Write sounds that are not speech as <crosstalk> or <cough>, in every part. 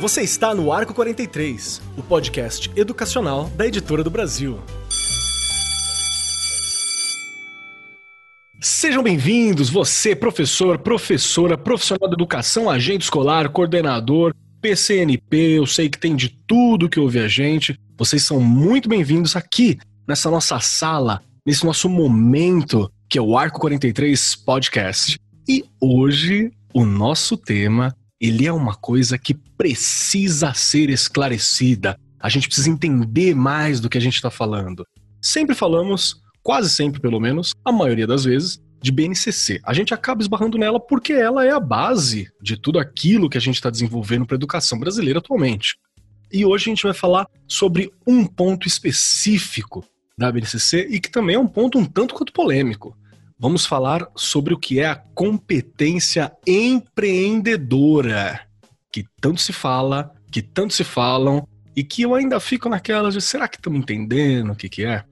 Você está no Arco 43, o podcast educacional da Editora do Brasil. Sejam bem-vindos, você, professor, professora, profissional da educação, agente escolar, coordenador, PCNP, eu sei que tem de tudo que ouve a gente. Vocês são muito bem-vindos aqui nessa nossa sala, nesse nosso momento que é o Arco 43 Podcast. E hoje o nosso tema, ele é uma coisa que precisa ser esclarecida. A gente precisa entender mais do que a gente está falando. Sempre falamos, quase sempre pelo menos, a maioria das vezes, de BNCC. A gente acaba esbarrando nela porque ela é a base de tudo aquilo que a gente está desenvolvendo para a educação brasileira atualmente. E hoje a gente vai falar sobre um ponto específico da BNCC e que também é um ponto um tanto quanto polêmico. Vamos falar sobre o que é a competência empreendedora, que tanto se fala, que tanto se falam e que eu ainda fico naquela de será que estamos entendendo o que, que é?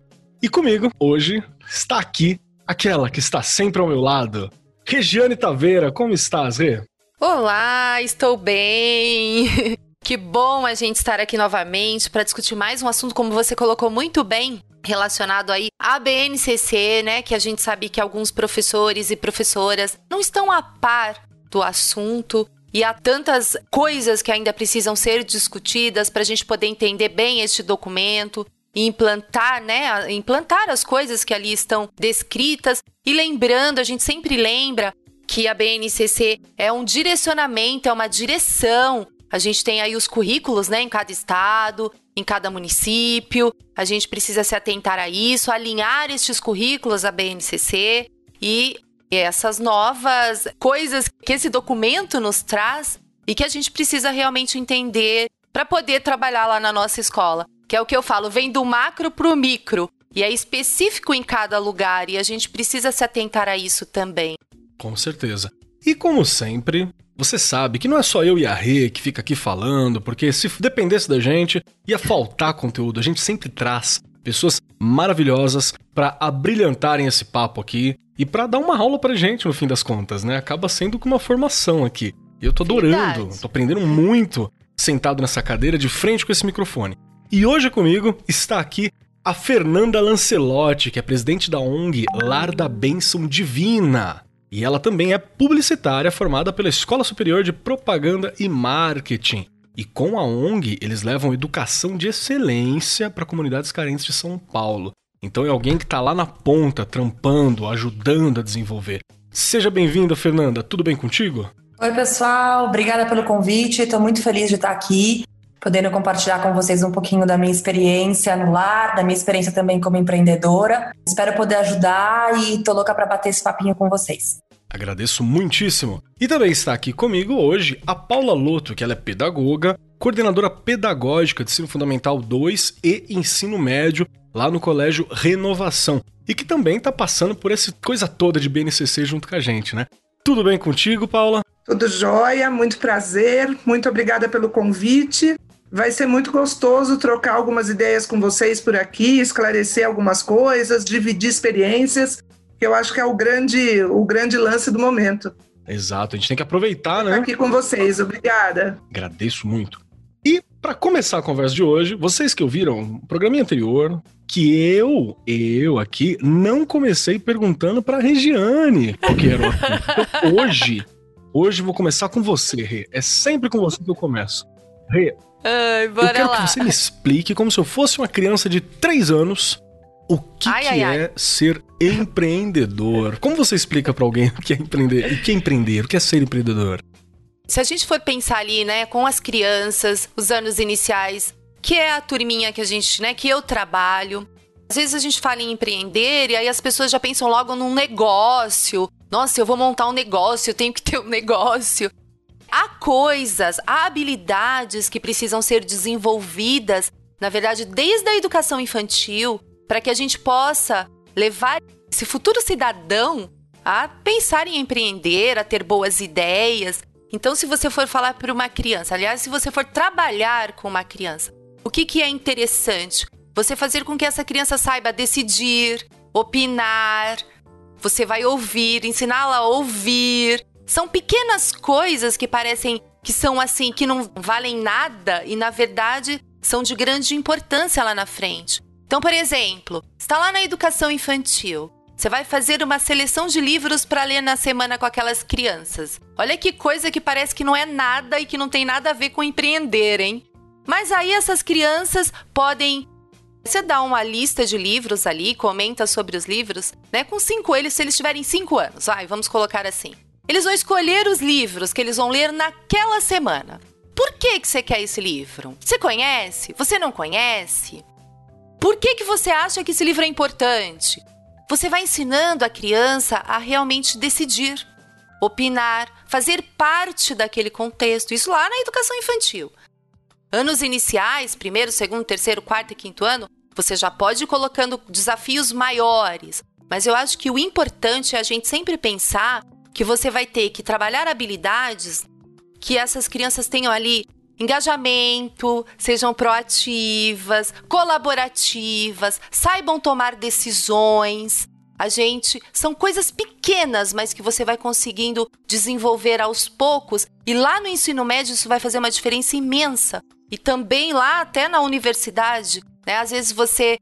E comigo, hoje, está aqui aquela que está sempre ao meu lado. Regiane Taveira, como estás, Rê? Olá, estou bem. <laughs> Que bom a gente estar aqui novamente para discutir mais um assunto, como você colocou muito bem, relacionado aí à BNCC, né? Que a gente sabe que alguns professores e professoras não estão a par do assunto. E há tantas coisas que ainda precisam ser discutidas para a gente poder entender bem este documento e implantar, né, implantar as coisas que ali estão descritas. E lembrando, a gente sempre lembra que a BNCC é um direcionamento, é uma direção. A gente tem aí os currículos, né, em cada estado, em cada município. A gente precisa se atentar a isso, alinhar estes currículos à BNCC e essas novas coisas que esse documento nos traz e que a gente precisa realmente entender para poder trabalhar lá na nossa escola que é o que eu falo, vem do macro para o micro. E é específico em cada lugar e a gente precisa se atentar a isso também. Com certeza. E como sempre, você sabe que não é só eu e a Rê que fica aqui falando, porque se dependesse da gente, ia faltar conteúdo. A gente sempre traz pessoas maravilhosas para abrilhantarem esse papo aqui e para dar uma aula pra gente no fim das contas, né? Acaba sendo como uma formação aqui. Eu tô adorando, Verdade. tô aprendendo muito sentado nessa cadeira de frente com esse microfone. E hoje comigo está aqui a Fernanda Lancelotti, que é presidente da ONG Lar da Bênção Divina. E ela também é publicitária formada pela Escola Superior de Propaganda e Marketing. E com a ONG, eles levam educação de excelência para comunidades carentes de São Paulo. Então é alguém que está lá na ponta, trampando, ajudando a desenvolver. Seja bem-vinda, Fernanda. Tudo bem contigo? Oi, pessoal. Obrigada pelo convite. Estou muito feliz de estar aqui podendo compartilhar com vocês um pouquinho da minha experiência no lar, da minha experiência também como empreendedora. Espero poder ajudar e tô louca para bater esse papinho com vocês. Agradeço muitíssimo. E também está aqui comigo hoje a Paula Loto, que ela é pedagoga, coordenadora pedagógica de ensino fundamental 2 e ensino médio lá no Colégio Renovação. E que também está passando por essa coisa toda de BNCC junto com a gente, né? Tudo bem contigo, Paula? Tudo jóia, muito prazer, muito obrigada pelo convite. Vai ser muito gostoso trocar algumas ideias com vocês por aqui, esclarecer algumas coisas, dividir experiências, que eu acho que é o grande, o grande lance do momento. Exato, a gente tem que aproveitar, né? Aqui com vocês, obrigada. Agradeço muito. E para começar a conversa de hoje, vocês que ouviram o programa anterior, que eu, eu aqui, não comecei perguntando para Regiane era o então, hoje, hoje vou começar com você, Rê. É sempre com você que eu começo. Rê, Ai, bora eu quero lá. que você me explique, como se eu fosse uma criança de 3 anos, o que, ai, que ai, é ai. ser empreendedor. Como você explica para alguém <laughs> o que é empreender? O que é empreender? O que é ser empreendedor? Se a gente for pensar ali, né, com as crianças, os anos iniciais, que é a turminha que a gente, né, que eu trabalho. Às vezes a gente fala em empreender e aí as pessoas já pensam logo num negócio. Nossa, eu vou montar um negócio, eu tenho que ter um <laughs> negócio. Há coisas, há habilidades que precisam ser desenvolvidas, na verdade, desde a educação infantil, para que a gente possa levar esse futuro cidadão a pensar em empreender, a ter boas ideias. Então, se você for falar para uma criança, aliás, se você for trabalhar com uma criança, o que, que é interessante? Você fazer com que essa criança saiba decidir, opinar, você vai ouvir, ensiná-la a ouvir. São pequenas coisas que parecem que são assim, que não valem nada e na verdade são de grande importância lá na frente. Então, por exemplo, está lá na educação infantil. Você vai fazer uma seleção de livros para ler na semana com aquelas crianças. Olha que coisa que parece que não é nada e que não tem nada a ver com empreender, hein? Mas aí essas crianças podem você dá uma lista de livros ali, comenta sobre os livros, né? Com cinco eles, se eles tiverem cinco anos, vai, vamos colocar assim. Eles vão escolher os livros que eles vão ler naquela semana. Por que, que você quer esse livro? Você conhece? Você não conhece? Por que, que você acha que esse livro é importante? Você vai ensinando a criança a realmente decidir, opinar, fazer parte daquele contexto. Isso lá na educação infantil. Anos iniciais, primeiro, segundo, terceiro, quarto e quinto ano, você já pode ir colocando desafios maiores. Mas eu acho que o importante é a gente sempre pensar que você vai ter que trabalhar habilidades que essas crianças tenham ali engajamento, sejam proativas, colaborativas, saibam tomar decisões. A gente são coisas pequenas, mas que você vai conseguindo desenvolver aos poucos, e lá no ensino médio isso vai fazer uma diferença imensa. E também lá até na universidade, né? Às vezes você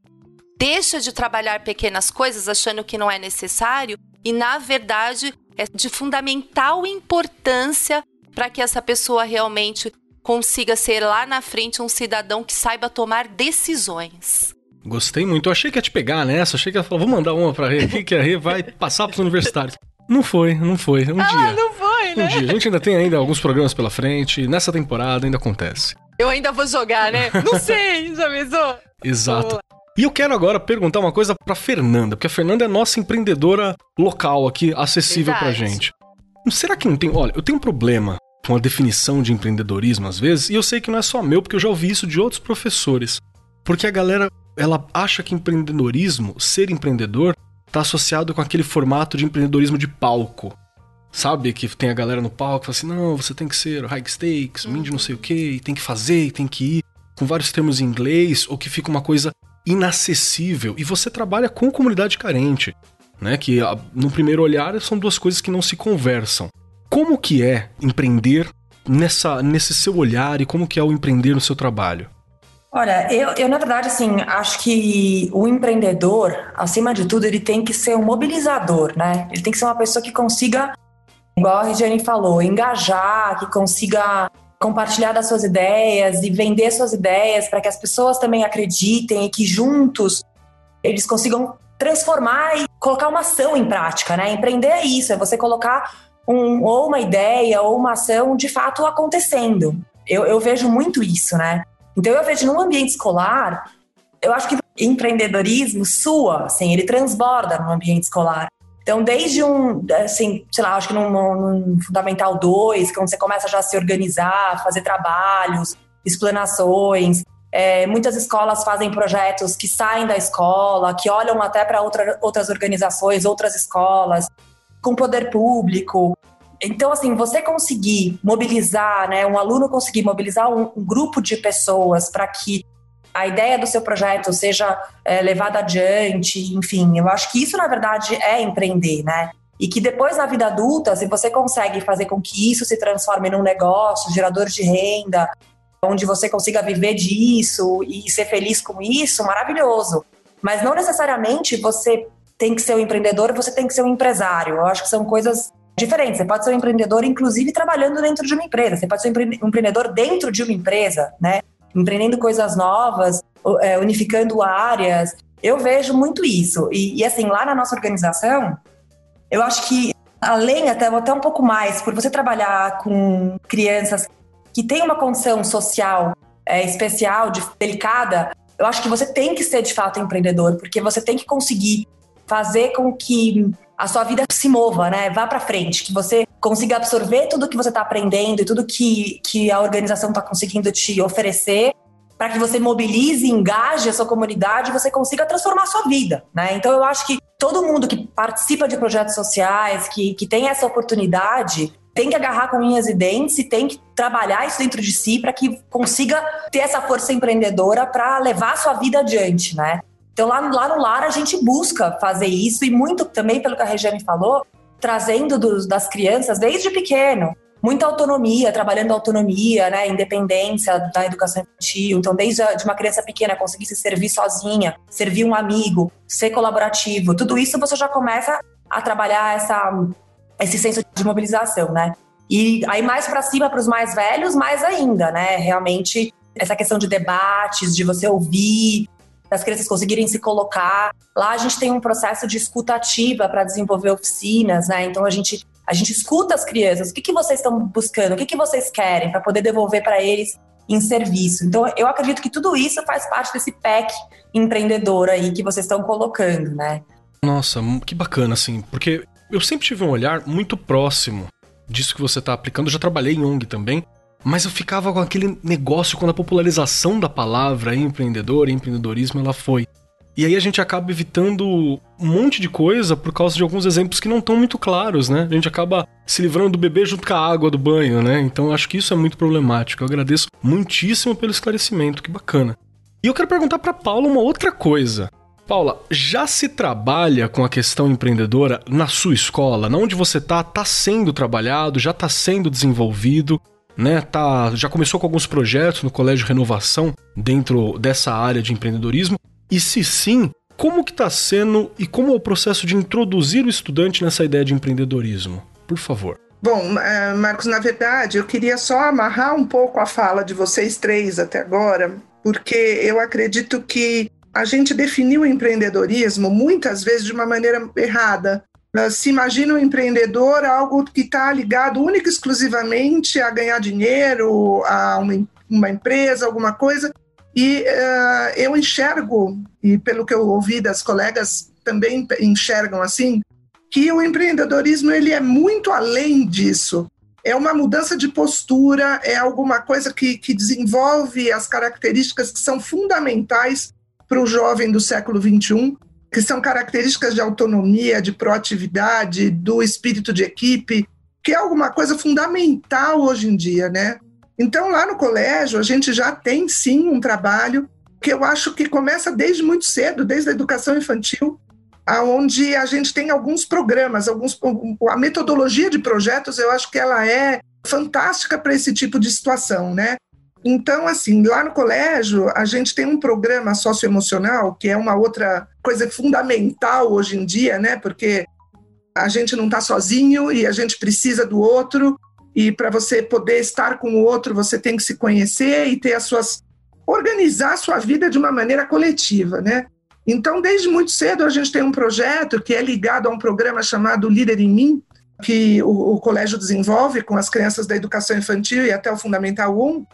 deixa de trabalhar pequenas coisas achando que não é necessário, e na verdade é de fundamental importância para que essa pessoa realmente consiga ser lá na frente um cidadão que saiba tomar decisões. Gostei muito. Eu achei que ia te pegar nessa. Achei que ia falar, vou mandar uma pra Rê aqui, que a Rê vai passar pros universitários. Não foi, não foi. Um ah, dia. não foi, né? Um dia. A gente ainda tem ainda alguns programas pela frente. Nessa temporada ainda acontece. Eu ainda vou jogar, né? <laughs> Não sei, já avisou? Exato. E eu quero agora perguntar uma coisa pra Fernanda, porque a Fernanda é nossa empreendedora local aqui, acessível pra gente. Será que não tem. Olha, eu tenho um problema com a definição de empreendedorismo às vezes, e eu sei que não é só meu, porque eu já ouvi isso de outros professores. Porque a galera, ela acha que empreendedorismo, ser empreendedor, tá associado com aquele formato de empreendedorismo de palco. Sabe? Que tem a galera no palco que fala assim: não, você tem que ser high stakes, uhum. mind não sei o que, tem que fazer, tem que ir, com vários termos em inglês, ou que fica uma coisa inacessível. E você trabalha com comunidade carente, né? Que no primeiro olhar são duas coisas que não se conversam. Como que é empreender nessa, nesse seu olhar e como que é o empreender no seu trabalho? Olha, eu, eu na verdade, assim, acho que o empreendedor, acima de tudo, ele tem que ser um mobilizador, né? Ele tem que ser uma pessoa que consiga, igual a Regiane falou, engajar, que consiga compartilhar das suas ideias e vender suas ideias para que as pessoas também acreditem e que juntos eles consigam transformar e colocar uma ação em prática, né? Empreender é isso, é você colocar um, ou uma ideia ou uma ação de fato acontecendo. Eu, eu vejo muito isso, né? Então eu vejo no ambiente escolar, eu acho que empreendedorismo sua, assim, ele transborda no ambiente escolar. Então, desde um, assim, sei lá, acho que num, num Fundamental 2, quando você começa já a se organizar, fazer trabalhos, explanações, é, muitas escolas fazem projetos que saem da escola, que olham até para outra, outras organizações, outras escolas, com poder público. Então, assim, você conseguir mobilizar, né, um aluno conseguir mobilizar um, um grupo de pessoas para que a ideia do seu projeto seja é, levada adiante, enfim, eu acho que isso, na verdade, é empreender, né? E que depois, na vida adulta, se você consegue fazer com que isso se transforme num negócio, gerador de renda, onde você consiga viver disso e ser feliz com isso, maravilhoso. Mas não necessariamente você tem que ser um empreendedor, você tem que ser um empresário. Eu acho que são coisas diferentes. Você pode ser um empreendedor, inclusive, trabalhando dentro de uma empresa. Você pode ser um empreendedor dentro de uma empresa, né? Empreendendo coisas novas, é, unificando áreas. Eu vejo muito isso. E, e, assim, lá na nossa organização, eu acho que além até, até um pouco mais, por você trabalhar com crianças que têm uma condição social é, especial, de, delicada, eu acho que você tem que ser de fato empreendedor, porque você tem que conseguir fazer com que a sua vida se mova, né? Vá para frente, que você consiga absorver tudo que você está aprendendo e tudo que, que a organização está conseguindo te oferecer para que você mobilize, engaje a sua comunidade e você consiga transformar a sua vida, né? Então eu acho que todo mundo que participa de projetos sociais, que, que tem essa oportunidade, tem que agarrar com unhas e dentes e tem que trabalhar isso dentro de si para que consiga ter essa força empreendedora para levar a sua vida adiante, né? Então, lá, lá no lar, a gente busca fazer isso e muito também, pelo que a Regiane falou, trazendo dos, das crianças desde pequeno muita autonomia, trabalhando autonomia, né, independência da educação infantil. Então, desde a, de uma criança pequena conseguir se servir sozinha, servir um amigo, ser colaborativo, tudo isso você já começa a trabalhar essa, esse senso de mobilização, né? E aí mais para cima para os mais velhos, mais ainda, né? Realmente essa questão de debates, de você ouvir, das crianças conseguirem se colocar. Lá a gente tem um processo de escuta ativa para desenvolver oficinas, né? Então a gente a gente escuta as crianças, o que, que vocês estão buscando, o que, que vocês querem para poder devolver para eles em serviço. Então eu acredito que tudo isso faz parte desse pack empreendedor aí que vocês estão colocando, né? Nossa, que bacana assim, porque eu sempre tive um olhar muito próximo disso que você está aplicando. Eu já trabalhei em ONG também, mas eu ficava com aquele negócio quando a popularização da palavra empreendedor, empreendedorismo, ela foi. E aí a gente acaba evitando um monte de coisa por causa de alguns exemplos que não estão muito claros, né? A gente acaba se livrando do bebê junto com a água do banho, né? Então acho que isso é muito problemático. Eu agradeço muitíssimo pelo esclarecimento, que bacana. E eu quero perguntar para Paula uma outra coisa. Paula, já se trabalha com a questão empreendedora na sua escola? Na onde você tá, tá sendo trabalhado, já está sendo desenvolvido? Né? Tá, já começou com alguns projetos no Colégio Renovação dentro dessa área de empreendedorismo. E se sim, como que está sendo e como é o processo de introduzir o estudante nessa ideia de empreendedorismo? Por favor. Bom, é, Marcos, na verdade, eu queria só amarrar um pouco a fala de vocês três até agora, porque eu acredito que a gente definiu o empreendedorismo muitas vezes de uma maneira errada se imagina um empreendedor algo que está ligado única e exclusivamente a ganhar dinheiro, a uma, uma empresa, alguma coisa. E uh, eu enxergo, e pelo que eu ouvi das colegas também enxergam assim, que o empreendedorismo ele é muito além disso. É uma mudança de postura, é alguma coisa que, que desenvolve as características que são fundamentais para o jovem do século XXI, que são características de autonomia, de proatividade, do espírito de equipe, que é alguma coisa fundamental hoje em dia, né? Então, lá no colégio, a gente já tem sim um trabalho que eu acho que começa desde muito cedo, desde a educação infantil, aonde a gente tem alguns programas, alguns a metodologia de projetos, eu acho que ela é fantástica para esse tipo de situação, né? Então, assim, lá no colégio, a gente tem um programa socioemocional, que é uma outra coisa fundamental hoje em dia, né? Porque a gente não está sozinho e a gente precisa do outro. E para você poder estar com o outro, você tem que se conhecer e ter as suas. organizar a sua vida de uma maneira coletiva, né? Então, desde muito cedo, a gente tem um projeto que é ligado a um programa chamado Líder em Mim, que o, o colégio desenvolve com as crianças da educação infantil e até o Fundamental 1,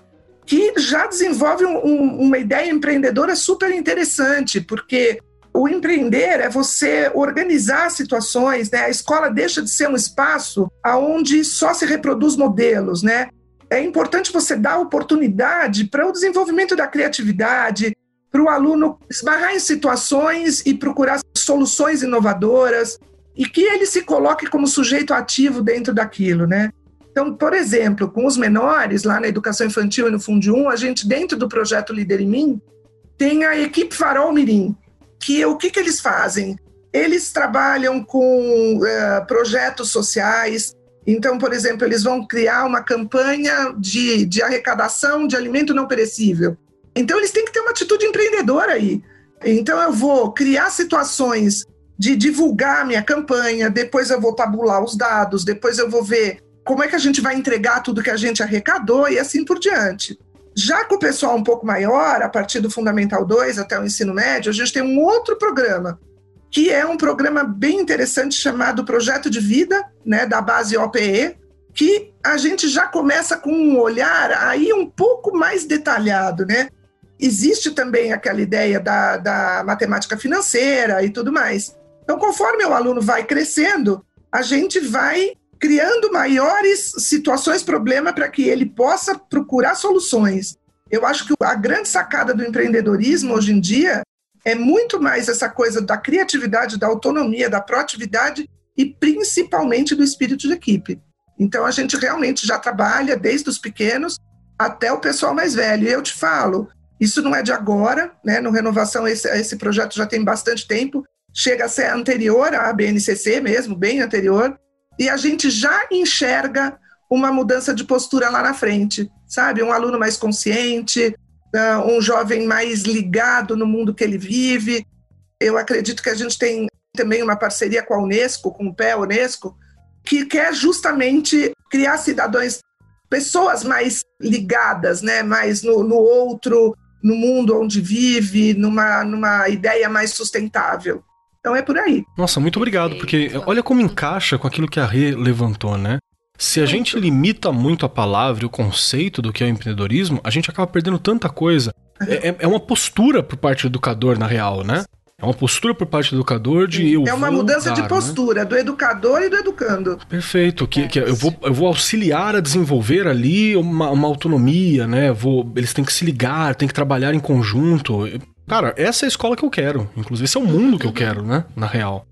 que já desenvolve um, uma ideia empreendedora super interessante, porque o empreender é você organizar situações, né? A escola deixa de ser um espaço aonde só se reproduz modelos, né? É importante você dar oportunidade para o desenvolvimento da criatividade, para o aluno esbarrar em situações e procurar soluções inovadoras e que ele se coloque como sujeito ativo dentro daquilo, né? Então, por exemplo, com os menores, lá na educação infantil e no Fundo 1, a gente, dentro do projeto Líder em Mim, tem a equipe Farol Mirim, que o que, que eles fazem? Eles trabalham com uh, projetos sociais. Então, por exemplo, eles vão criar uma campanha de, de arrecadação de alimento não perecível. Então, eles têm que ter uma atitude empreendedora aí. Então, eu vou criar situações de divulgar minha campanha, depois eu vou tabular os dados, depois eu vou ver como é que a gente vai entregar tudo que a gente arrecadou e assim por diante. Já com o pessoal um pouco maior, a partir do Fundamental 2 até o ensino médio, a gente tem um outro programa, que é um programa bem interessante chamado Projeto de Vida, né, da base OPE, que a gente já começa com um olhar aí um pouco mais detalhado, né? Existe também aquela ideia da, da matemática financeira e tudo mais. Então, conforme o aluno vai crescendo, a gente vai criando maiores situações problema para que ele possa procurar soluções. Eu acho que a grande sacada do empreendedorismo hoje em dia é muito mais essa coisa da criatividade, da autonomia, da proatividade e principalmente do espírito de equipe. Então a gente realmente já trabalha desde os pequenos até o pessoal mais velho. E eu te falo, Isso não é de agora, né? No Renovação, esse, esse projeto já tem bastante tempo, chega a ser anterior à BNCC mesmo, bem anterior, e a gente já enxerga uma mudança de postura lá na frente, sabe? Um aluno mais consciente, ah, um jovem mais ligado no mundo que ele vive. Eu acredito que a gente tem também uma parceria com a Unesco, com o Pé Unesco, que quer justamente criar cidadãos, pessoas mais ligadas, né? mais no, no outro, no mundo onde vive, numa, numa ideia mais sustentável. Então é por aí. Nossa, muito obrigado, porque olha como encaixa com aquilo que a Rê levantou, né? Se a gente limita muito a palavra e o conceito do que é o empreendedorismo, a gente acaba perdendo tanta coisa. É, é, é uma postura por parte do educador, na real, né? É uma postura por parte do educador de eu É uma mudança dar, de né? postura né? do educador e do educando. Perfeito. Que, que eu, vou, eu vou auxiliar a desenvolver ali uma, uma autonomia, né? Vou, eles têm que se ligar, têm que trabalhar em conjunto. Cara, essa é a escola que eu quero. Inclusive, esse é o mundo que eu quero, né? Na real.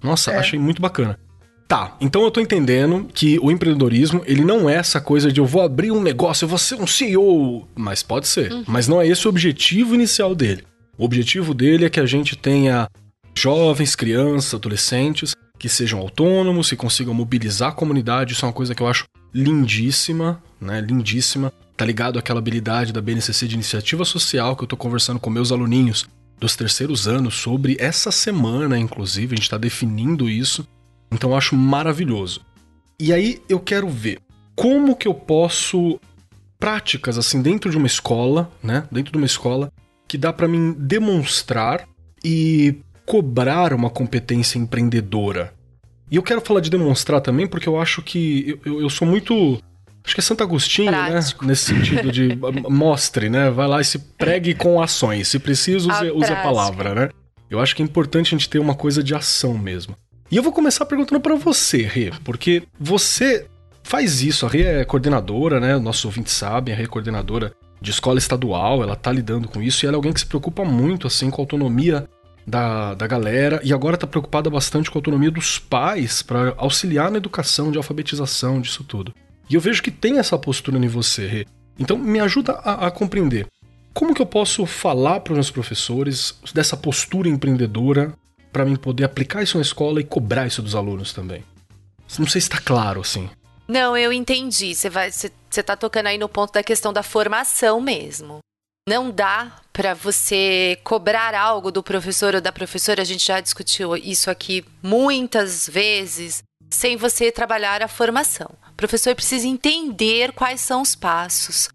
Nossa, é. achei muito bacana. Tá, então eu tô entendendo que o empreendedorismo, ele não é essa coisa de eu vou abrir um negócio, eu vou ser um CEO. Mas pode ser. Uhum. Mas não é esse o objetivo inicial dele. O objetivo dele é que a gente tenha jovens, crianças, adolescentes que sejam autônomos, que consigam mobilizar a comunidade. Isso é uma coisa que eu acho lindíssima, né? Lindíssima. Tá ligado àquela habilidade da BNCC de iniciativa social que eu tô conversando com meus aluninhos dos terceiros anos sobre essa semana, inclusive, a gente está definindo isso. Então eu acho maravilhoso. E aí eu quero ver como que eu posso práticas assim dentro de uma escola, né? Dentro de uma escola que dá para mim demonstrar e cobrar uma competência empreendedora. E eu quero falar de demonstrar também porque eu acho que eu, eu sou muito. Acho que é Santo Agostinho, né? Prático. né? Nesse sentido de <laughs> mostre, né? Vai lá e se pregue com ações. Se preciso, use a, use a palavra, né? Eu acho que é importante a gente ter uma coisa de ação mesmo. E eu vou começar perguntando para você, Rê, porque você faz isso. A Rê é coordenadora, né? Nossos ouvintes sabem, a Rê é coordenadora de escola estadual, ela tá lidando com isso e ela é alguém que se preocupa muito assim com a autonomia da, da galera e agora tá preocupada bastante com a autonomia dos pais para auxiliar na educação, de alfabetização, disso tudo. E eu vejo que tem essa postura em você, Rê. Então me ajuda a, a compreender. Como que eu posso falar para os meus professores dessa postura empreendedora para mim poder aplicar isso na escola e cobrar isso dos alunos também? Não sei se está claro assim. Não, eu entendi. Você você, você tá tocando aí no ponto da questão da formação mesmo. Não dá para você cobrar algo do professor ou da professora, a gente já discutiu isso aqui muitas vezes, sem você trabalhar a formação. Professor precisa entender quais são os passos.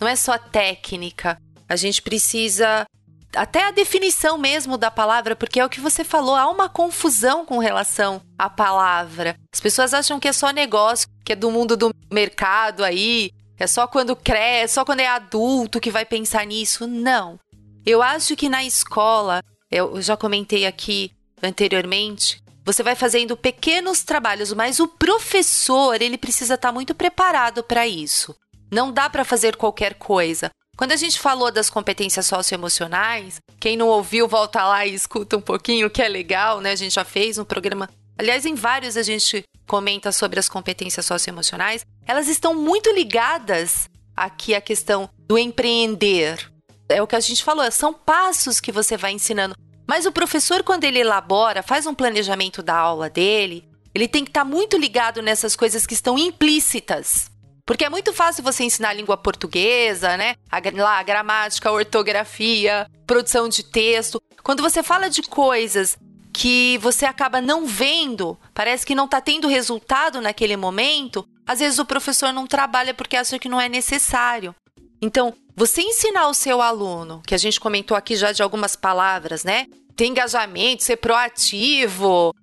Não é só técnica. A gente precisa até a definição mesmo da palavra, porque é o que você falou, há uma confusão com relação à palavra. As pessoas acham que é só negócio, que é do mundo do mercado aí, é só quando cresce, só quando é adulto que vai pensar nisso. Não. Eu acho que na escola, eu já comentei aqui anteriormente, você vai fazendo pequenos trabalhos, mas o professor, ele precisa estar muito preparado para isso. Não dá para fazer qualquer coisa. Quando a gente falou das competências socioemocionais, quem não ouviu, volta lá e escuta um pouquinho, que é legal, né? A gente já fez um programa. Aliás, em vários a gente comenta sobre as competências socioemocionais. Elas estão muito ligadas aqui à questão do empreender. É o que a gente falou, são passos que você vai ensinando. Mas o professor, quando ele elabora, faz um planejamento da aula dele, ele tem que estar muito ligado nessas coisas que estão implícitas. Porque é muito fácil você ensinar a língua portuguesa, né? A, lá, a gramática, a ortografia, produção de texto. Quando você fala de coisas que você acaba não vendo, parece que não está tendo resultado naquele momento, às vezes o professor não trabalha porque acha que não é necessário. Então, você ensinar o seu aluno, que a gente comentou aqui já de algumas palavras, né? Ter engajamento, ser proativo,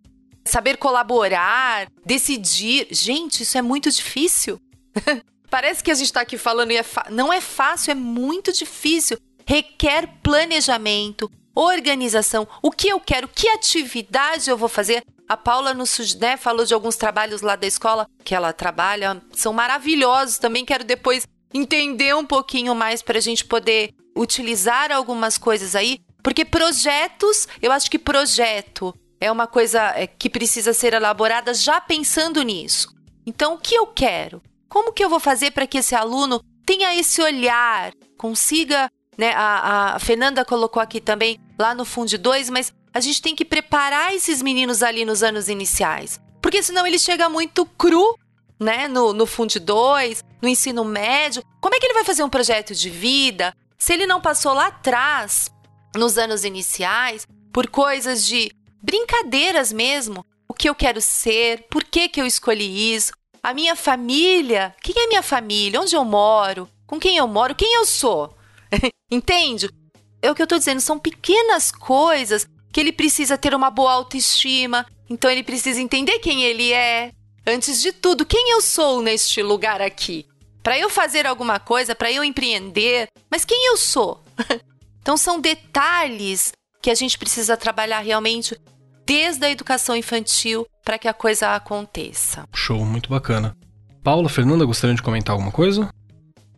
saber colaborar, decidir. Gente, isso é muito difícil. <laughs> Parece que a gente está aqui falando e é não é fácil, é muito difícil. Requer planejamento, organização. O que eu quero, que atividade eu vou fazer. A Paula nos né, falou de alguns trabalhos lá da escola que ela trabalha, são maravilhosos. Também quero depois entender um pouquinho mais para a gente poder utilizar algumas coisas aí, porque projetos, eu acho que projeto é uma coisa é, que precisa ser elaborada já pensando nisso. Então, o que eu quero? Como que eu vou fazer para que esse aluno tenha esse olhar, consiga né? A, a Fernanda colocou aqui também lá no Fundo 2, mas a gente tem que preparar esses meninos ali nos anos iniciais. Porque senão ele chega muito cru, né? No, no Fundo 2, no ensino médio. Como é que ele vai fazer um projeto de vida se ele não passou lá atrás, nos anos iniciais, por coisas de brincadeiras mesmo? O que eu quero ser? Por que, que eu escolhi isso? A minha família? Quem é minha família? Onde eu moro? Com quem eu moro? Quem eu sou? <laughs> Entende? É o que eu tô dizendo, são pequenas coisas que ele precisa ter uma boa autoestima, então ele precisa entender quem ele é. Antes de tudo, quem eu sou neste lugar aqui? Para eu fazer alguma coisa, para eu empreender, mas quem eu sou? <laughs> então são detalhes que a gente precisa trabalhar realmente desde a educação infantil para que a coisa aconteça. Show, muito bacana. Paula, Fernanda, gostaria de comentar alguma coisa?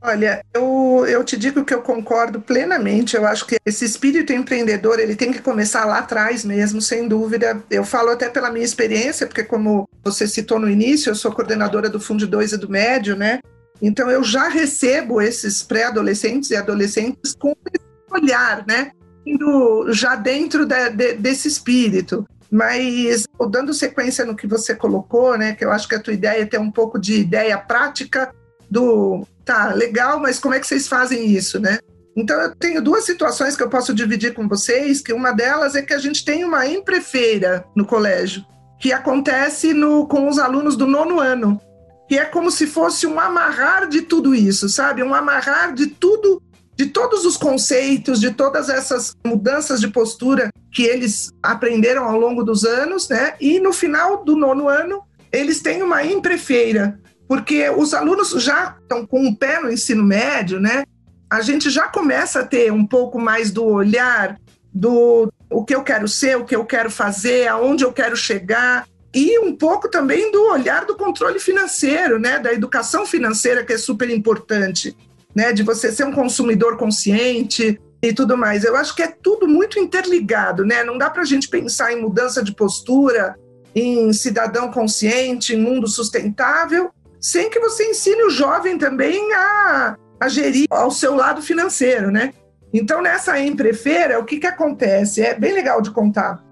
Olha, eu, eu te digo que eu concordo plenamente. Eu acho que esse espírito empreendedor ele tem que começar lá atrás mesmo, sem dúvida. Eu falo até pela minha experiência, porque como você citou no início, eu sou coordenadora do Fundo 2 e do Médio, né? Então eu já recebo esses pré-adolescentes e adolescentes com esse olhar, né? Indo já dentro de, de, desse espírito. Mas dando sequência no que você colocou, né? Que eu acho que a tua ideia é ter um pouco de ideia prática do tá, legal, mas como é que vocês fazem isso, né? Então eu tenho duas situações que eu posso dividir com vocês, que uma delas é que a gente tem uma emprefeira no colégio, que acontece no, com os alunos do nono ano, que é como se fosse um amarrar de tudo isso, sabe? Um amarrar de tudo, de todos os conceitos, de todas essas mudanças de postura que eles aprenderam ao longo dos anos, né? E no final do nono ano, eles têm uma emprefeira, porque os alunos já estão com o um pé no ensino médio, né? A gente já começa a ter um pouco mais do olhar do o que eu quero ser, o que eu quero fazer, aonde eu quero chegar, e um pouco também do olhar do controle financeiro, né? Da educação financeira, que é super importante, né? De você ser um consumidor consciente e tudo mais. Eu acho que é tudo muito interligado, né? Não dá para a gente pensar em mudança de postura, em cidadão consciente, em mundo sustentável, sem que você ensine o jovem também a, a gerir ao seu lado financeiro, né? Então, nessa emprefeira, o que, que acontece? É bem legal de contar.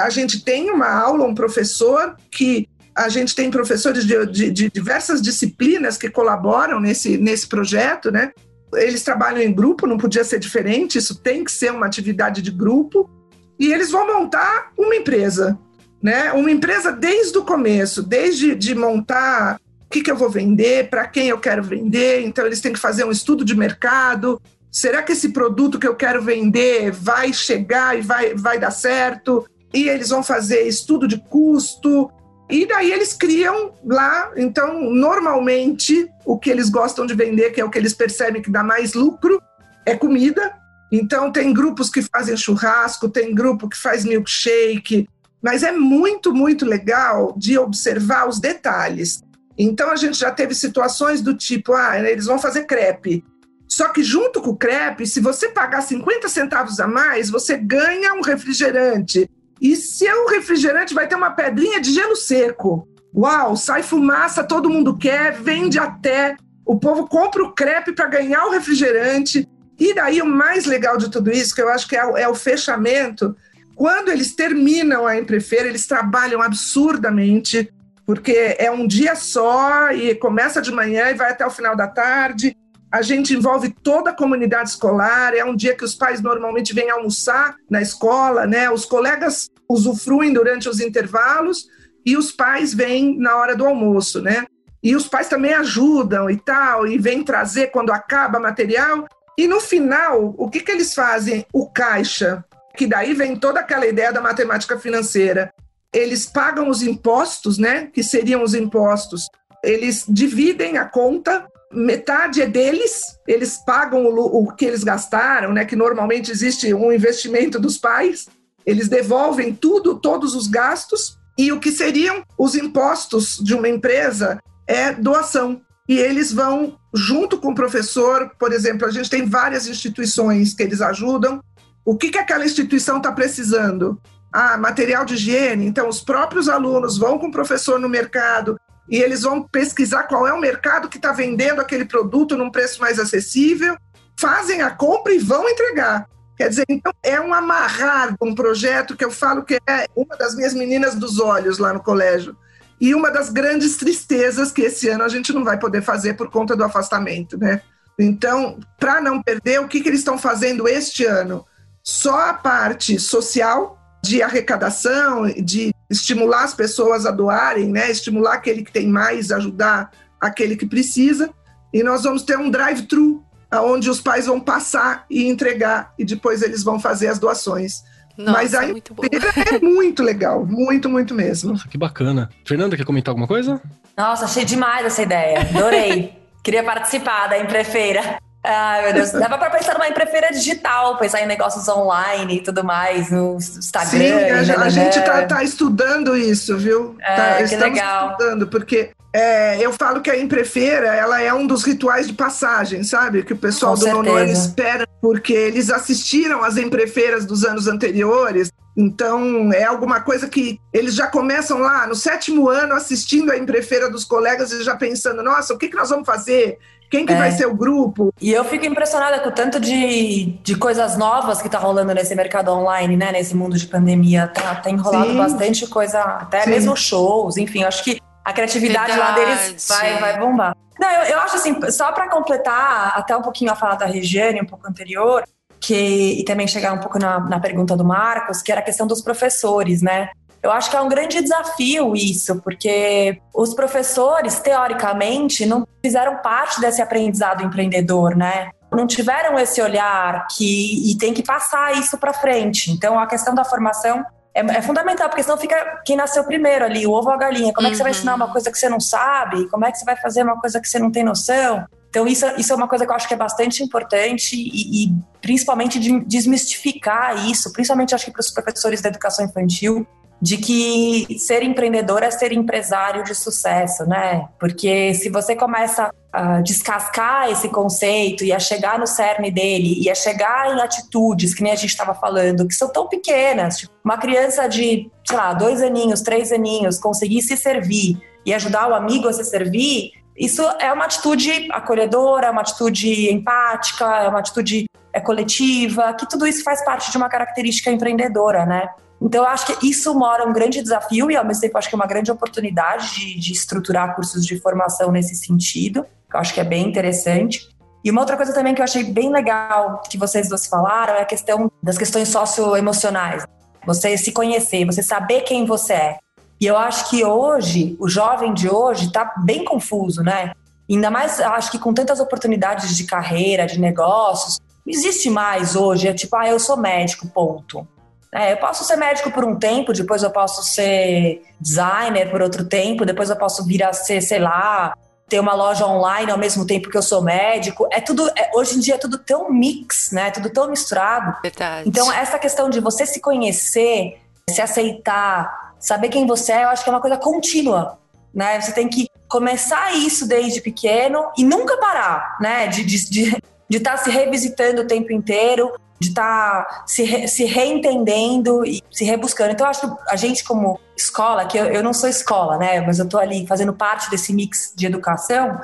A gente tem uma aula, um professor que a gente tem professores de, de, de, diversas disciplinas que colaboram nesse, nesse projeto, né? Eles trabalham em grupo, não podia ser diferente, isso tem que ser uma atividade de grupo. E eles vão montar uma empresa, né? Uma empresa desde o começo, desde de montar que, que eu vou vender, para quem eu quero vender. Então, eles têm que fazer um estudo de mercado. Será que esse produto que eu quero vender vai chegar e vai, vai dar certo? E eles vão fazer estudo de custo. E daí eles criam lá. Então, normalmente, o que eles gostam de vender, que é o que eles percebem que dá mais lucro, é comida. Então, tem grupos que fazem churrasco, tem grupo que faz milkshake. Mas é muito, muito legal de observar os detalhes. Então a gente já teve situações do tipo, ah, eles vão fazer crepe. Só que junto com o crepe, se você pagar 50 centavos a mais, você ganha um refrigerante. E seu refrigerante vai ter uma pedrinha de gelo seco. Uau, sai fumaça, todo mundo quer, vende até. O povo compra o crepe para ganhar o refrigerante. E daí o mais legal de tudo isso, que eu acho que é o, é o fechamento, quando eles terminam a Emprefeira, eles trabalham absurdamente porque é um dia só e começa de manhã e vai até o final da tarde. A gente envolve toda a comunidade escolar, é um dia que os pais normalmente vêm almoçar na escola, né? Os colegas usufruem durante os intervalos e os pais vêm na hora do almoço, né? E os pais também ajudam e tal, e vêm trazer quando acaba material. E no final, o que, que eles fazem? O caixa, que daí vem toda aquela ideia da matemática financeira eles pagam os impostos, né? Que seriam os impostos. Eles dividem a conta, metade é deles, eles pagam o, o que eles gastaram, né? Que normalmente existe um investimento dos pais. Eles devolvem tudo, todos os gastos, e o que seriam os impostos de uma empresa é doação. E eles vão, junto com o professor, por exemplo, a gente tem várias instituições que eles ajudam. O que, que aquela instituição está precisando? Ah, material de higiene. Então, os próprios alunos vão com o professor no mercado e eles vão pesquisar qual é o mercado que está vendendo aquele produto num preço mais acessível fazem a compra e vão entregar. Quer dizer, então é um amarrar um projeto que eu falo que é uma das minhas meninas dos olhos lá no colégio. E uma das grandes tristezas que esse ano a gente não vai poder fazer por conta do afastamento, né? Então, para não perder, o que, que eles estão fazendo este ano? Só a parte social, de arrecadação, de estimular as pessoas a doarem, né? estimular aquele que tem mais, ajudar aquele que precisa. E nós vamos ter um drive-thru, onde os pais vão passar e entregar, e depois eles vão fazer as doações. Nossa, Mas a muito é muito legal, muito, muito mesmo. Nossa, que bacana. Fernanda, quer comentar alguma coisa? Nossa, achei demais essa ideia. Adorei. <laughs> Queria participar da Emprefeira. Ai, meu Deus. Dava para pensar numa emprefeira digital, pensar em negócios online e tudo mais, no Instagram. Sim, a, a gente está tá estudando isso, viu? É, tá, que estamos legal. estudando, porque é, eu falo que a emprefeira, ela é um dos rituais de passagem, sabe? Que o pessoal Com do nono espera, porque eles assistiram às emprefeiras dos anos anteriores, então, é alguma coisa que eles já começam lá no sétimo ano assistindo a emprefeira dos colegas e já pensando: nossa, o que, que nós vamos fazer? Quem que é. vai ser o grupo? E eu fico impressionada com o tanto de, de coisas novas que tá rolando nesse mercado online, né? Nesse mundo de pandemia. Tá, tem rolado Sim. bastante coisa, até Sim. mesmo shows, enfim, eu acho que a criatividade Verdade. lá deles vai, vai bombar. Não, eu, eu acho assim, só para completar até um pouquinho a fala da Regiane, um pouco anterior, que, e também chegar um pouco na, na pergunta do Marcos, que era a questão dos professores, né? Eu acho que é um grande desafio isso, porque os professores, teoricamente, não fizeram parte desse aprendizado empreendedor, né? Não tiveram esse olhar que e tem que passar isso para frente. Então, a questão da formação é, é, fundamental, porque senão fica quem nasceu primeiro ali, o ovo ou a galinha. Como uhum. é que você vai ensinar uma coisa que você não sabe? Como é que você vai fazer uma coisa que você não tem noção? Então, isso, isso é uma coisa que eu acho que é bastante importante e, e principalmente de desmistificar isso, principalmente acho que para os professores da educação infantil, de que ser empreendedor é ser empresário de sucesso, né? Porque se você começa a descascar esse conceito e a chegar no cerne dele e a chegar em atitudes, que nem a gente estava falando, que são tão pequenas, tipo, uma criança de, sei lá, dois aninhos, três aninhos, conseguir se servir e ajudar o amigo a se servir, isso é uma atitude acolhedora, uma atitude empática, é uma atitude é, coletiva, que tudo isso faz parte de uma característica empreendedora, né? Então, eu acho que isso mora um grande desafio e, ao mesmo tempo, acho que é uma grande oportunidade de, de estruturar cursos de formação nesse sentido, que eu acho que é bem interessante. E uma outra coisa também que eu achei bem legal que vocês dois falaram é a questão das questões socioemocionais. Você se conhecer, você saber quem você é. E eu acho que hoje, o jovem de hoje está bem confuso, né? Ainda mais, acho que com tantas oportunidades de carreira, de negócios, não existe mais hoje, é tipo, ah, eu sou médico, ponto. É, eu posso ser médico por um tempo, depois eu posso ser designer por outro tempo, depois eu posso vir a ser, sei lá, ter uma loja online ao mesmo tempo que eu sou médico. É tudo, é, hoje em dia é tudo tão mix, né? Tudo tão misturado. Verdade. Então, essa questão de você se conhecer, se aceitar, saber quem você é, eu acho que é uma coisa contínua, né? Você tem que começar isso desde pequeno e nunca parar, né? De estar de, de, de tá se revisitando o tempo inteiro, de estar tá se, re, se reentendendo e se rebuscando. Então, acho que a gente, como escola, que eu, eu não sou escola, né, mas eu estou ali fazendo parte desse mix de educação,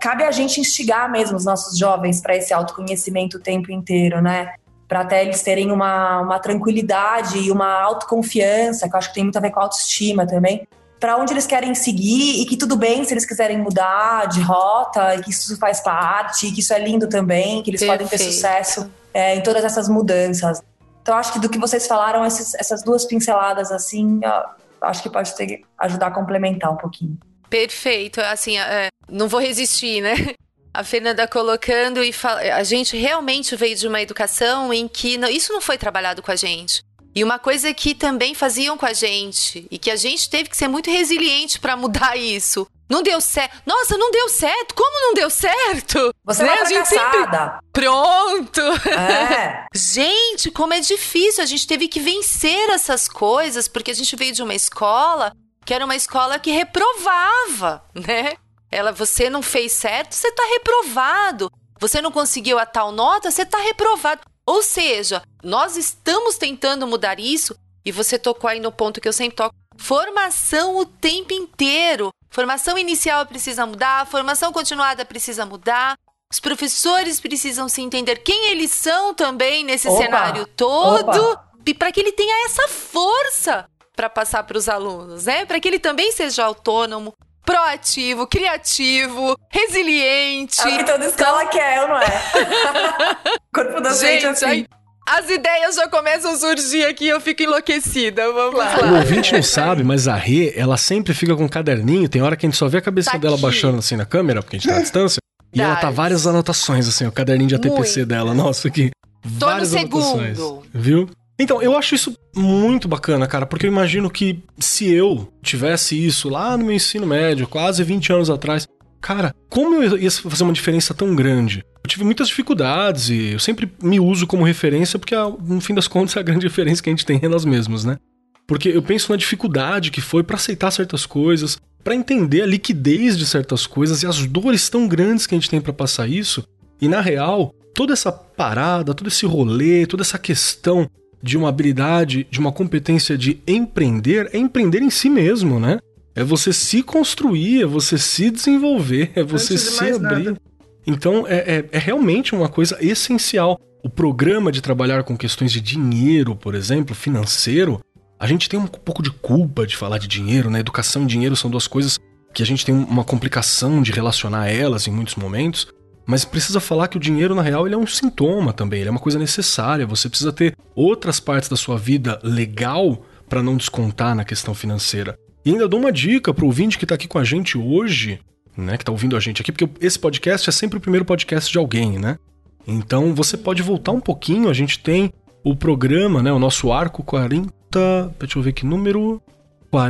cabe a gente instigar mesmo os nossos jovens para esse autoconhecimento o tempo inteiro, né? Para até eles terem uma, uma tranquilidade e uma autoconfiança, que eu acho que tem muito a ver com autoestima também, para onde eles querem seguir e que tudo bem se eles quiserem mudar de rota, e que isso faz parte, e que isso é lindo também, que eles Perfeito. podem ter sucesso é, em todas essas mudanças. Então, acho que do que vocês falaram, esses, essas duas pinceladas, assim, acho que pode ter, ajudar a complementar um pouquinho. Perfeito. Assim, é, não vou resistir, né? A Fernanda colocando e fala, a gente realmente veio de uma educação em que não, isso não foi trabalhado com a gente. E uma coisa que também faziam com a gente e que a gente teve que ser muito resiliente para mudar isso. Não deu certo. Nossa, não deu certo. Como não deu certo? Você né? é uma sempre... Pronto. É. <laughs> gente, como é difícil. A gente teve que vencer essas coisas porque a gente veio de uma escola que era uma escola que reprovava, né? Ela, você não fez certo, você tá reprovado. Você não conseguiu a tal nota, você tá reprovado. Ou seja, nós estamos tentando mudar isso e você tocou aí no ponto que eu sempre toco. Formação o tempo inteiro. Formação inicial precisa mudar, formação continuada precisa mudar. Os professores precisam se entender quem eles são também nesse Opa, cenário todo opa. e para que ele tenha essa força para passar para os alunos, né? Para que ele também seja autônomo, proativo, criativo, resiliente. É o que toda escola quer, não é? <laughs> Corpo docente Gente, assim. aí as ideias já começam a surgir aqui, eu fico enlouquecida. Vamos Claro. O lá. ouvinte não sabe, mas a Rê, ela sempre fica com um caderninho. Tem hora que a gente só vê a cabeça Tá dela aqui. baixando assim na câmera, porque a gente tá à distância. E ela tá Verdade. várias anotações, assim, o caderninho de ATPC Muito. dela. Nossa. Tô no várias anotações. segundo. Viu? Então, eu acho isso muito bacana, cara, porque eu imagino que se eu tivesse isso lá no meu ensino médio, quase 20 anos atrás, cara, como eu ia fazer uma diferença tão grande? Eu tive muitas dificuldades e eu sempre me uso como referência, porque ah, no fim das contas a grande <laughs> diferença que a gente tem é nós mesmos, né? Porque eu penso na dificuldade que foi pra aceitar certas coisas, pra entender a liquidez de certas coisas e as dores tão grandes que a gente tem pra passar isso. E na real, toda essa parada, todo esse rolê, toda essa questão de uma habilidade, de uma competência de empreender, é empreender em si mesmo, né? É você se construir, é você se desenvolver, é você Antes se abrir. nada. Então é, é, é realmente uma coisa essencial. O programa de trabalhar com questões de dinheiro, por exemplo, financeiro, a gente tem um pouco de culpa de falar de dinheiro, né? Educação e dinheiro são duas coisas que a gente tem uma complicação de relacionar elas em muitos momentos. Mas precisa falar que o dinheiro, na real, ele é um sintoma também, ele é uma coisa necessária. Você precisa ter outras partes da sua vida legal para não descontar na questão financeira. E ainda dou uma dica pro ouvinte que tá aqui com a gente hoje, né, que tá ouvindo a gente aqui, porque esse podcast é sempre o primeiro podcast de alguém, né? Então você pode voltar um pouquinho, a gente tem o programa, né, o nosso arco 40, deixa eu ver que número,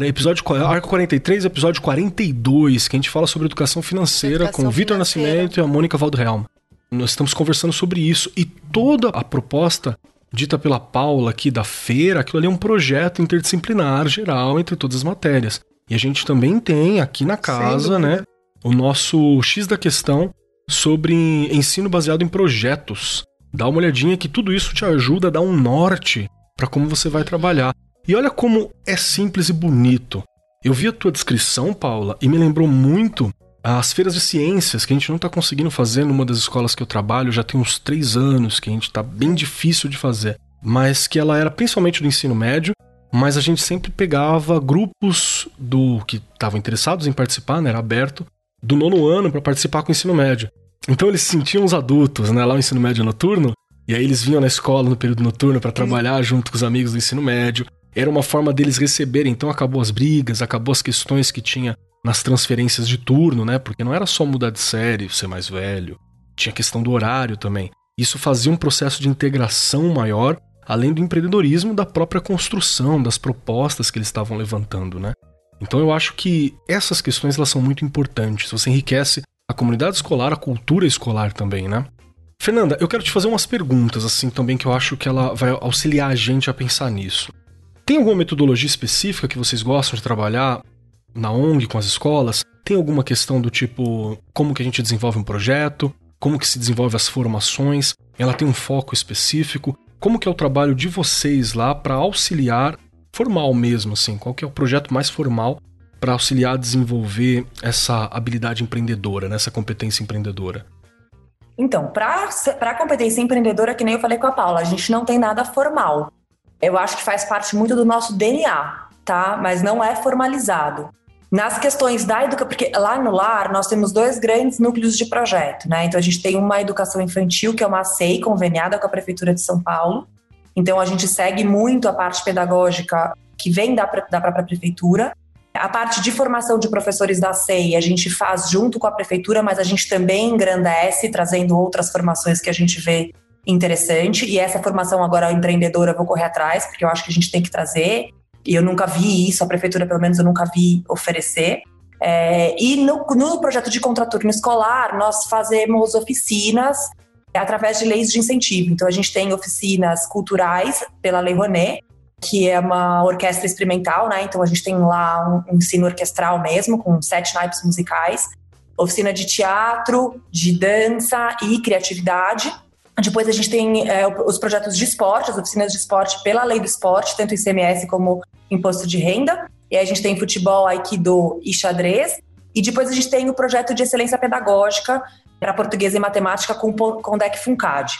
episódio arco 43, episódio 42, que a gente fala sobre educação financeira Educação com o Vitor. Nascimento e a Mônica Waldhelm. Nós estamos conversando sobre isso e toda a proposta dita pela Paula aqui da feira, aquilo ali é um projeto interdisciplinar geral entre todas as matérias. E a gente também tem aqui na casa, né, o nosso X da questão sobre ensino baseado em projetos. Dá uma olhadinha que tudo isso te ajuda a dar um norte para como você vai trabalhar. E olha como é simples e bonito. Eu vi a tua descrição, Paula, e me lembrou muito as feiras de ciências que a gente não está conseguindo fazer numa das escolas que eu trabalho. Já tem uns três anos que a gente está bem difícil de fazer. Mas que ela era principalmente do ensino médio, mas a gente sempre pegava grupos do que estavam interessados em participar, né, era aberto, do nono ano para participar com o ensino médio. Então eles se sentiam os adultos, né, lá no ensino médio noturno, e aí eles vinham na escola no período noturno para trabalhar junto com os amigos do ensino médio. Era uma forma deles receberem, então acabou as brigas, acabou as questões que tinha nas transferências de turno, né? Porque não era só mudar de série, ser mais velho, tinha questão do horário também. Isso fazia um processo de integração maior, além do empreendedorismo da própria construção, das propostas que eles estavam levantando, né? Então eu acho que essas questões elas são muito importantes. Você enriquece a comunidade escolar, a cultura escolar também, né? Fernanda, eu quero te fazer umas perguntas assim também que eu acho que ela vai auxiliar a gente a pensar nisso. Tem alguma metodologia específica que vocês gostam de trabalhar na ONG com as escolas? Tem alguma questão do tipo como que a gente desenvolve um projeto? Como que se desenvolve as formações? Ela tem um foco específico? Como que é o trabalho de vocês lá para auxiliar formal mesmo assim? Qual que é o projeto mais formal para auxiliar a desenvolver essa habilidade empreendedora, né? essa competência empreendedora? Então, para a competência empreendedora, que nem eu falei com a Paula, a gente não tem nada formal. Eu acho que faz parte muito do nosso DNA, tá? Mas não é formalizado. Nas questões da educação, porque lá no lar nós temos dois grandes núcleos de projeto, né? Então a gente tem uma educação infantil, que é uma SEI conveniada com a Prefeitura de São Paulo. Então a gente segue muito a parte pedagógica que vem da, da própria Prefeitura. A parte de formação de professores da SEI a gente faz junto com a prefeitura, mas a gente também engrandece, trazendo outras formações que a gente vê interessante. E essa formação agora empreendedora eu vou correr atrás, porque eu acho que a gente tem que trazer. E eu nunca vi isso, a prefeitura, pelo menos, eu nunca vi oferecer. É, e no, no projeto de contraturno escolar, nós fazemos oficinas através de leis de incentivo. Então, a gente tem oficinas culturais pela Lei Rouanet, que é uma orquestra experimental, né? Então a gente tem lá um, um ensino orquestral mesmo, com sete naipes musicais, oficina de teatro, de dança e criatividade. Depois a gente tem é, os projetos de esporte, as oficinas de esporte pela lei do esporte, tanto ICMS como imposto de renda. E aí a gente tem futebol, aikido e xadrez. E depois a gente tem o projeto de excelência pedagógica para português e matemática com o DEC Funcad.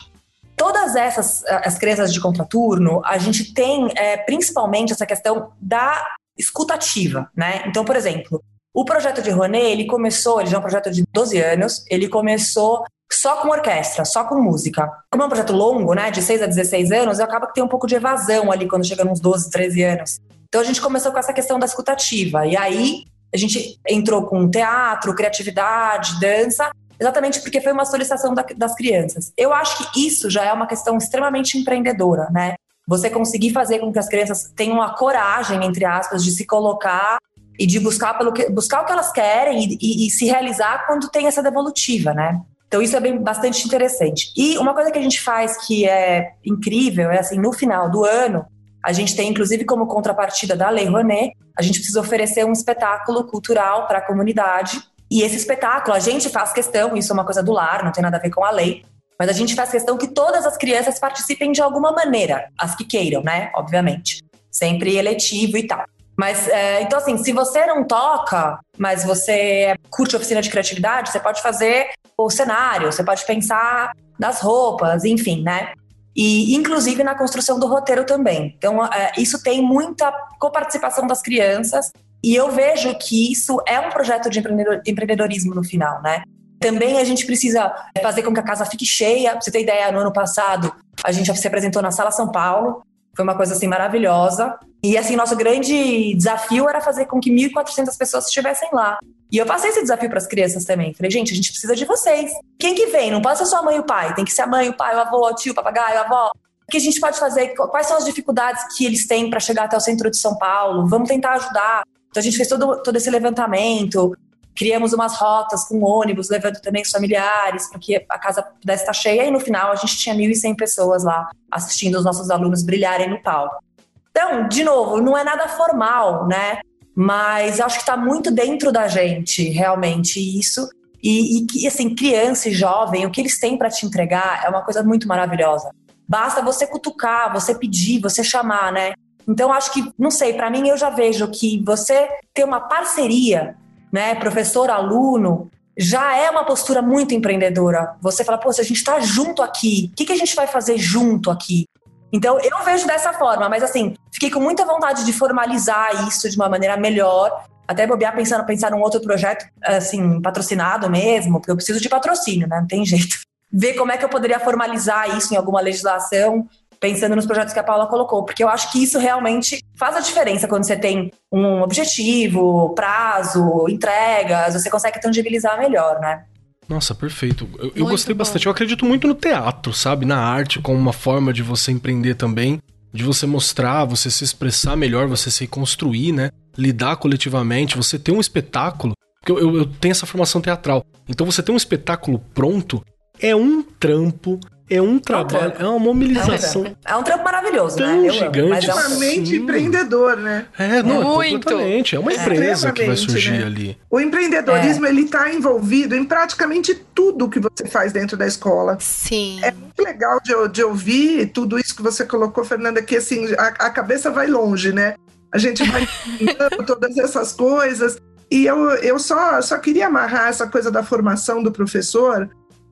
Todas essas as crianças de contraturno, a gente tem é, principalmente essa questão da escutativa, né? Então, por exemplo, o projeto de Rouanet, ele começou, ele já é um projeto de 12 anos, ele começou só com orquestra, só com música. Como é um projeto longo, né, de 6 a 16 anos, acaba que tem um pouco de evasão ali quando chega nos 12, 13 anos. Então a gente começou com essa questão da escutativa. E aí a gente entrou com teatro, criatividade, dança, exatamente porque foi uma solicitação da, das crianças. Eu acho que isso já é uma questão extremamente empreendedora, né? Você conseguir fazer com que as crianças tenham a coragem, entre aspas, de se colocar e de buscar, pelo que, buscar o que elas querem e, e, e se realizar quando tem essa devolutiva, né? Então isso é bem, bastante interessante. E uma coisa que a gente faz que é incrível é assim, no final do ano, a gente tem, inclusive, como contrapartida da Lei Rouanet, a gente precisa oferecer um espetáculo cultural para a comunidade. E esse espetáculo, a gente faz questão, isso é uma coisa do lar, não tem nada a ver com a lei, mas a gente faz questão que todas as crianças participem de alguma maneira, as que queiram, né? Obviamente. Sempre eletivo e tal. Mas, é, então, assim, se você não toca, mas você curte oficina de criatividade, você pode fazer o cenário, você pode pensar nas roupas, enfim, né? E, inclusive, na construção do roteiro também. Então, é, isso tem muita coparticipação das crianças e eu vejo que isso é um projeto de empreendedorismo no final, né? Também a gente precisa fazer com que a casa fique cheia. Pra você ter ideia, no ano passado, a gente se apresentou na Sala São Paulo. Foi uma coisa assim maravilhosa. E assim, nosso grande desafio era fazer com que 1.400 pessoas estivessem lá. E eu passei esse desafio para as crianças também. Falei, gente, a gente precisa de vocês. Quem que vem? Não pode ser só a mãe e o pai. Tem que ser a mãe, o pai, o avô, o tio, o papagaio, a avó. O que a gente pode fazer? Quais são as dificuldades que eles têm para chegar até o centro de São Paulo? Vamos tentar ajudar. Então a gente fez todo, todo esse levantamento, criamos umas rotas com ônibus, levando também os familiares, para que a casa pudesse estar cheia, e no final a gente tinha 1.100 pessoas lá assistindo os nossos alunos brilharem no palco. Então, de novo, não é nada formal, né? Mas acho que está muito dentro da gente, realmente, isso. E, e, assim, criança e jovem, o que eles têm para te entregar é uma coisa muito maravilhosa. Basta você cutucar, você pedir, você chamar, né? Então, acho que, não sei, para mim eu já vejo que você ter uma parceria né, professor, aluno, já é uma postura muito empreendedora. Você fala, pô, se a gente está junto aqui, o que, que a gente vai fazer junto aqui? Então, eu vejo dessa forma, mas assim, fiquei com muita vontade de formalizar isso de uma maneira melhor, até bobear pensando pensar num outro projeto, assim, patrocinado mesmo, porque eu preciso de patrocínio, né? Não tem jeito. <laughs> Ver como é que eu poderia formalizar isso em alguma legislação pensando nos projetos que a Paula colocou, porque eu acho que isso realmente faz a diferença quando você tem um objetivo, prazo, entregas, você consegue tangibilizar melhor, né? Nossa, perfeito. Eu, eu gostei bom. bastante. Eu acredito muito no teatro, sabe? Na arte, como uma forma de você empreender também, de você mostrar, você se expressar melhor, você se construir, né? Lidar coletivamente, você ter um espetáculo. Porque eu, eu, eu tenho essa formação teatral. Então você ter um espetáculo pronto é um trampo é um trabalho, é, um é uma mobilização. É um, é um trampo maravilhoso, tão né? gigante. É um... empreendedor, né? É, não, Muito. completamente. É uma empresa que vai surgir né? ali. O empreendedorismo, é. ele está envolvido em praticamente tudo que você faz dentro da escola. Sim. É muito legal de, de ouvir tudo isso que você colocou, Fernanda, que assim, a, a cabeça vai longe, né? A gente vai <laughs> todas essas coisas. E eu, eu só, só queria amarrar essa coisa da formação do professor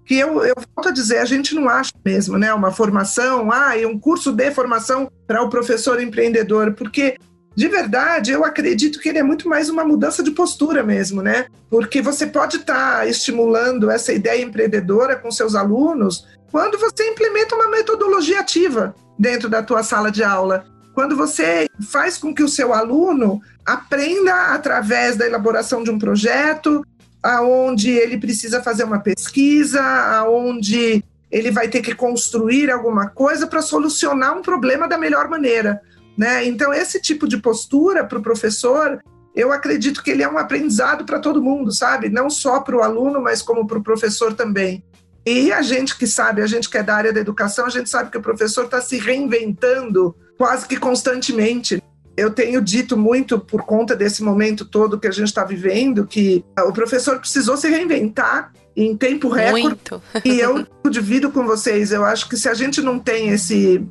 que eu, eu volto a dizer, a gente não acha mesmo, né? Uma formação, ah, e um curso de formação para o professor empreendedor, porque de verdade, eu acredito que ele é muito mais uma mudança de postura mesmo, né? Porque você pode estar tá estimulando essa ideia empreendedora com seus alunos quando você implementa uma metodologia ativa dentro da tua sala de aula. Quando você faz com que o seu aluno aprenda através da elaboração de um projeto, aonde ele precisa fazer uma pesquisa, aonde ele vai ter que construir alguma coisa para solucionar um problema da melhor maneira. Né? Então, esse tipo de postura para o professor, eu acredito que ele é um aprendizado para todo mundo, sabe? Não só para o aluno, mas como para o professor também. E a gente que sabe, a gente que é da área da educação, a gente sabe que o professor está se reinventando quase que constantemente eu tenho dito muito por conta desse momento todo que a gente está vivendo que o professor precisou se reinventar em tempo recorde. Muito. e eu divido com vocês. Eu acho que se a gente não tem esse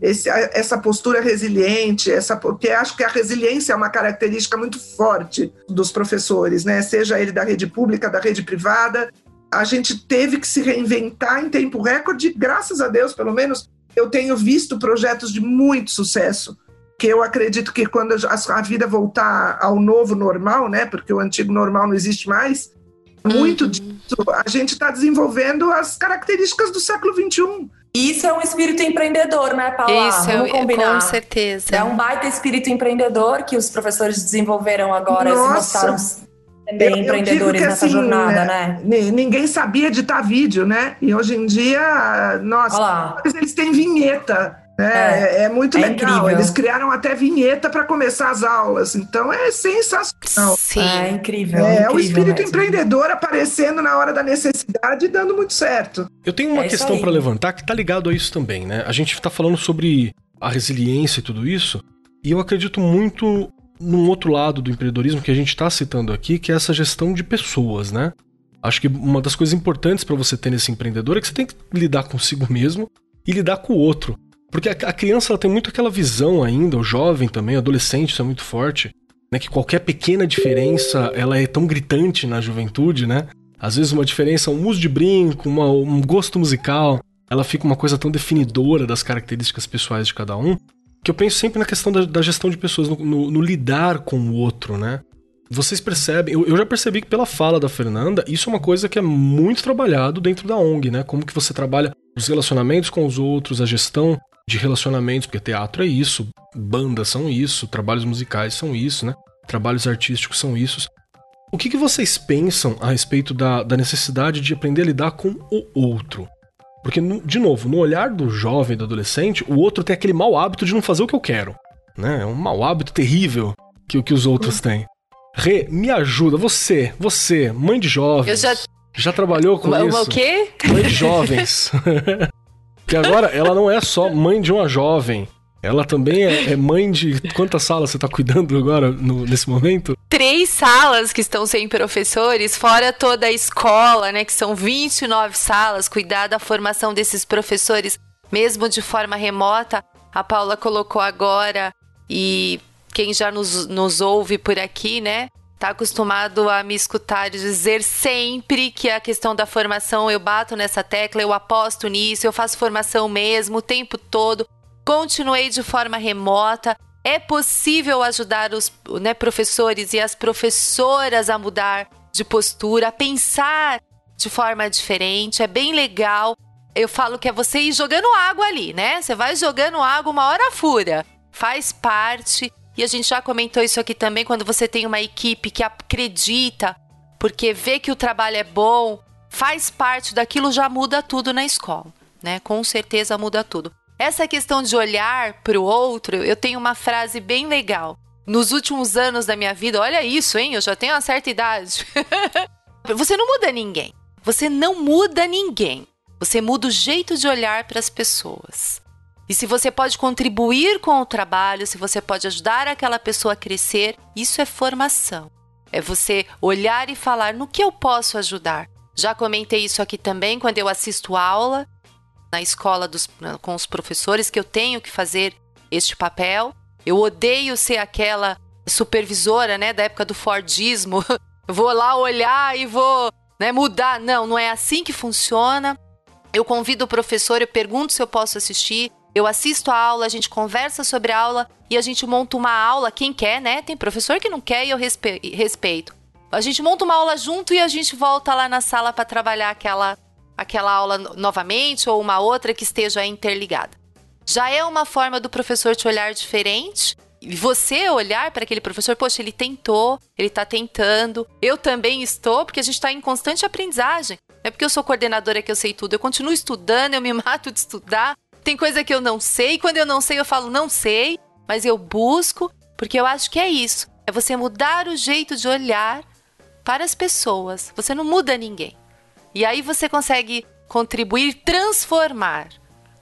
esse, essa postura resiliente, essa, porque acho que a resiliência é uma característica muito forte dos professores, né? Seja ele da rede pública, da rede privada. A gente teve que se reinventar em tempo recorde, graças a Deus, pelo menos eu tenho visto projetos de muito sucesso. Que eu acredito que quando a vida voltar ao novo normal, né? Porque o antigo normal não existe mais, muito uhum. disso a gente está desenvolvendo as características do século XXI isso é um espírito empreendedor, né, Paula? Isso, Vamos combinar. com certeza. É um baita espírito empreendedor que os professores desenvolveram agora e se mostraram também eu, empreendedores eu nessa assim, jornada, né? né? Ninguém sabia editar vídeo, né? E hoje em dia, nossa, eles têm vinheta. É, é, é, muito é legal. Incrível. Eles criaram até vinheta para começar as aulas, então é sensacional. Sim. É incrível. É, incrível o espírito mesmo. empreendedor aparecendo na hora da necessidade e dando muito certo. Eu tenho uma é questão para levantar que tá ligado a isso também, né? A gente tá falando sobre a resiliência e tudo isso, e eu acredito muito num outro lado do empreendedorismo que a gente está citando aqui, que é essa gestão de pessoas, né? Acho que uma das coisas importantes para você ter nesse empreendedor é que você tem que lidar consigo mesmo e lidar com o outro. Porque a, a criança tem muito aquela visão ainda, o jovem também, o adolescente, isso é muito forte, né? Que qualquer pequena diferença ela é tão gritante na juventude, né? Às vezes uma diferença, um uso de brinco, uma, um gosto musical, ela fica uma coisa tão definidora das características pessoais de cada um, que eu penso sempre na questão da, da gestão de pessoas, no, no, no, lidar com o outro, né? Vocês percebem, eu, eu, já percebi que pela fala da Fernanda, isso é uma coisa que é muito trabalhado dentro da ONG, né? Como que você trabalha os relacionamentos com os outros, a gestão de relacionamentos, porque teatro é isso, bandas são isso, trabalhos musicais são isso, né? Trabalhos artísticos são isso. O que, que vocês pensam a respeito da, da necessidade de aprender a lidar com o outro? Porque, de novo, no olhar do jovem, do adolescente, o outro tem aquele mau hábito de não fazer o que eu quero. Né? É um mau hábito terrível que o que os outros têm. Rê, me ajuda, você, você, mãe de jovens. Eu já. Já trabalhou com uma, isso? O quê? Mãe de jovens. <laughs> <laughs> Que agora ela não é só mãe de uma jovem. Ela também é, é mãe de. Quantas salas você está cuidando agora, no, nesse momento? Três salas que estão sem professores, fora toda a escola, né? Que são 29 salas, cuidar da formação desses professores, mesmo de forma remota. A Paula colocou agora, e quem já nos, nos ouve por aqui, né? Tá acostumado a me escutar dizer sempre que a questão da formação eu bato nessa tecla, eu aposto nisso, eu faço formação mesmo o tempo todo. Continuei de forma remota. É possível ajudar os né, professores e as professoras a mudar de postura, a pensar de forma diferente. É bem legal. Eu falo que é você ir jogando água ali, né? Você vai jogando água, uma hora fura. Faz parte. E a gente já comentou isso aqui também, quando você tem uma equipe que acredita, porque vê que o trabalho é bom, faz parte daquilo, já muda tudo na escola, né? Com certeza muda tudo. Essa questão de olhar para o outro, eu tenho uma frase bem legal. Nos últimos anos da minha vida, olha isso, hein? Eu já tenho uma certa idade. <laughs> você não muda ninguém. Você não muda ninguém. Você muda o jeito de olhar para as pessoas. E se você pode contribuir com o trabalho, se você pode ajudar aquela pessoa a crescer, isso é formação. É você olhar e falar no que eu posso ajudar. Já comentei isso aqui também quando eu assisto aula na escola dos, com os professores que eu tenho que fazer este papel. Eu odeio ser aquela supervisora, né, da época do Fordismo. <laughs> vou lá olhar e vou, né, mudar. Não, não é assim que funciona. Eu convido o professor, eu pergunto se eu posso assistir. Eu assisto a aula, a gente conversa sobre a aula e a gente monta uma aula, quem quer, né? Tem professor que não quer e eu respeito. A gente monta uma aula junto e a gente volta lá na sala para trabalhar aquela, aquela aula novamente ou uma outra que esteja interligada. Já é uma forma do professor te olhar diferente e você olhar para aquele professor, poxa, ele tentou, ele está tentando, eu também estou, porque a gente está em constante aprendizagem. Não é porque eu sou coordenadora que eu sei tudo, eu continuo estudando, eu me <laughs> mato de estudar, tem coisa que eu não sei, quando eu não sei, eu falo não sei, mas eu busco, porque eu acho que é isso. É você mudar o jeito de olhar para as pessoas. Você não muda ninguém. E aí você consegue contribuir, transformar.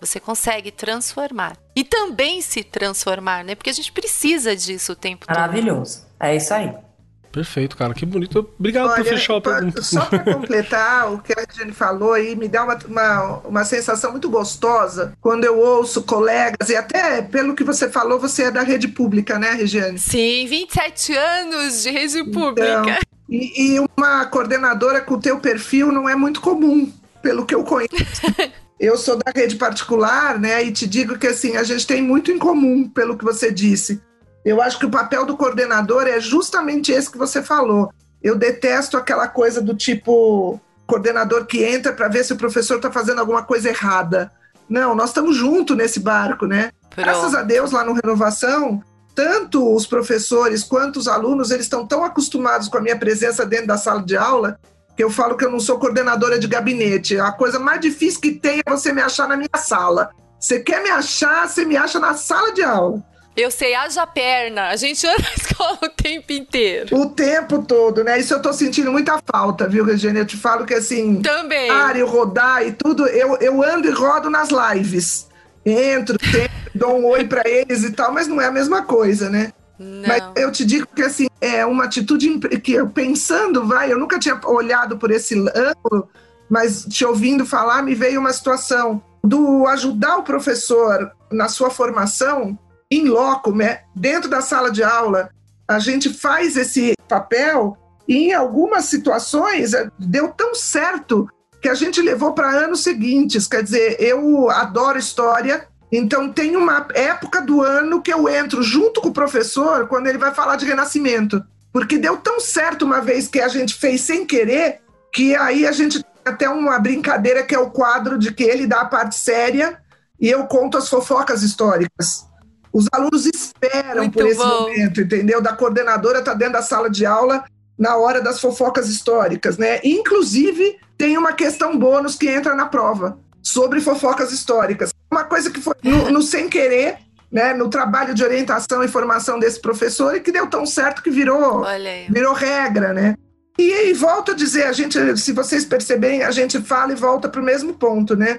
Você consegue transformar. E também se transformar, né? Porque a gente precisa disso o tempo Maravilhoso. todo. Maravilhoso. É isso aí. Perfeito, cara, que bonito. Obrigado Olha, por fechar a pergunta. Só para completar o que a Regiane falou aí, me dá uma, uma, uma sensação muito gostosa quando eu ouço colegas, e até pelo que você falou, você é da rede pública, né, Regiane? Sim, 27 anos de rede pública. Então, e, e uma coordenadora com o teu perfil não é muito comum, pelo que eu conheço. <laughs> eu sou da rede particular, né? E te digo que assim, a gente tem muito em comum, pelo que você disse. Eu acho que o papel do coordenador é justamente esse que você falou. Eu detesto aquela coisa do tipo coordenador que entra para ver se o professor está fazendo alguma coisa errada. Não, nós estamos juntos nesse barco, né? Pronto. Graças a Deus, lá no Renovação, tanto os professores quanto os alunos, eles estão tão acostumados com a minha presença dentro da sala de aula que eu falo que eu não sou coordenadora de gabinete. A coisa mais difícil que tem é você me achar na minha sala. Você quer me achar, você me acha na sala de aula. Eu sei, haja perna. A gente anda na <laughs> escola o tempo inteiro. O tempo todo, né? Isso eu tô sentindo muita falta, viu, Regina? Eu te falo que assim. Também. Área, rodar e tudo, eu, eu ando e rodo nas lives. Entro, <laughs> dou um oi para eles e tal, mas não é a mesma coisa, né? Não. Mas eu te digo que assim, é uma atitude que eu pensando, vai, eu nunca tinha olhado por esse ângulo, mas te ouvindo falar, me veio uma situação do ajudar o professor na sua formação em loco, né? dentro da sala de aula. A gente faz esse papel e em algumas situações eh, deu tão certo que a gente levou para anos seguintes. Quer dizer, eu adoro história, então, tem uma época do ano que eu entro junto com o professor quando ele vai falar de renascimento. Porque deu tão certo uma vez que a gente fez sem querer, que aí a gente até uma brincadeira que é o quadro de que ele dá a parte séria e eu conto as fofocas históricas. Os alunos esperam Muito por esse bom. momento, entendeu? Da coordenadora tá dentro da sala de aula na hora das fofocas históricas, né? Inclusive, tem uma questão bônus que entra na prova sobre fofocas históricas. Uma coisa que foi no, no sem querer, né, no trabalho de orientação e formação desse professor e que deu tão certo que virou, virou regra, né? E aí volto a dizer, a gente, se vocês perceberem, a gente fala e volta para o mesmo ponto, né?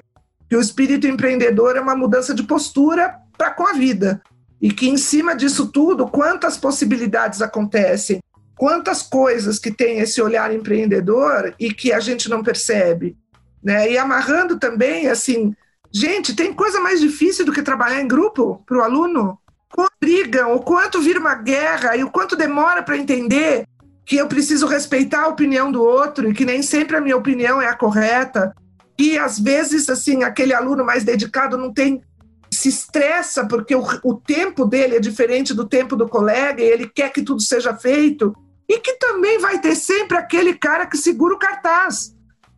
Que o espírito empreendedor é uma mudança de postura para com a vida. E que em cima disso tudo, quantas possibilidades acontecem, quantas coisas que tem esse olhar empreendedor e que a gente não percebe. Né? E amarrando também, assim, gente, tem coisa mais difícil do que trabalhar em grupo para o aluno? Quanto brigam, o quanto vira uma guerra e o quanto demora para entender que eu preciso respeitar a opinião do outro e que nem sempre a minha opinião é a correta. E às vezes, assim, aquele aluno mais dedicado não tem se estressa porque o, o tempo dele é diferente do tempo do colega e ele quer que tudo seja feito. E que também vai ter sempre aquele cara que segura o cartaz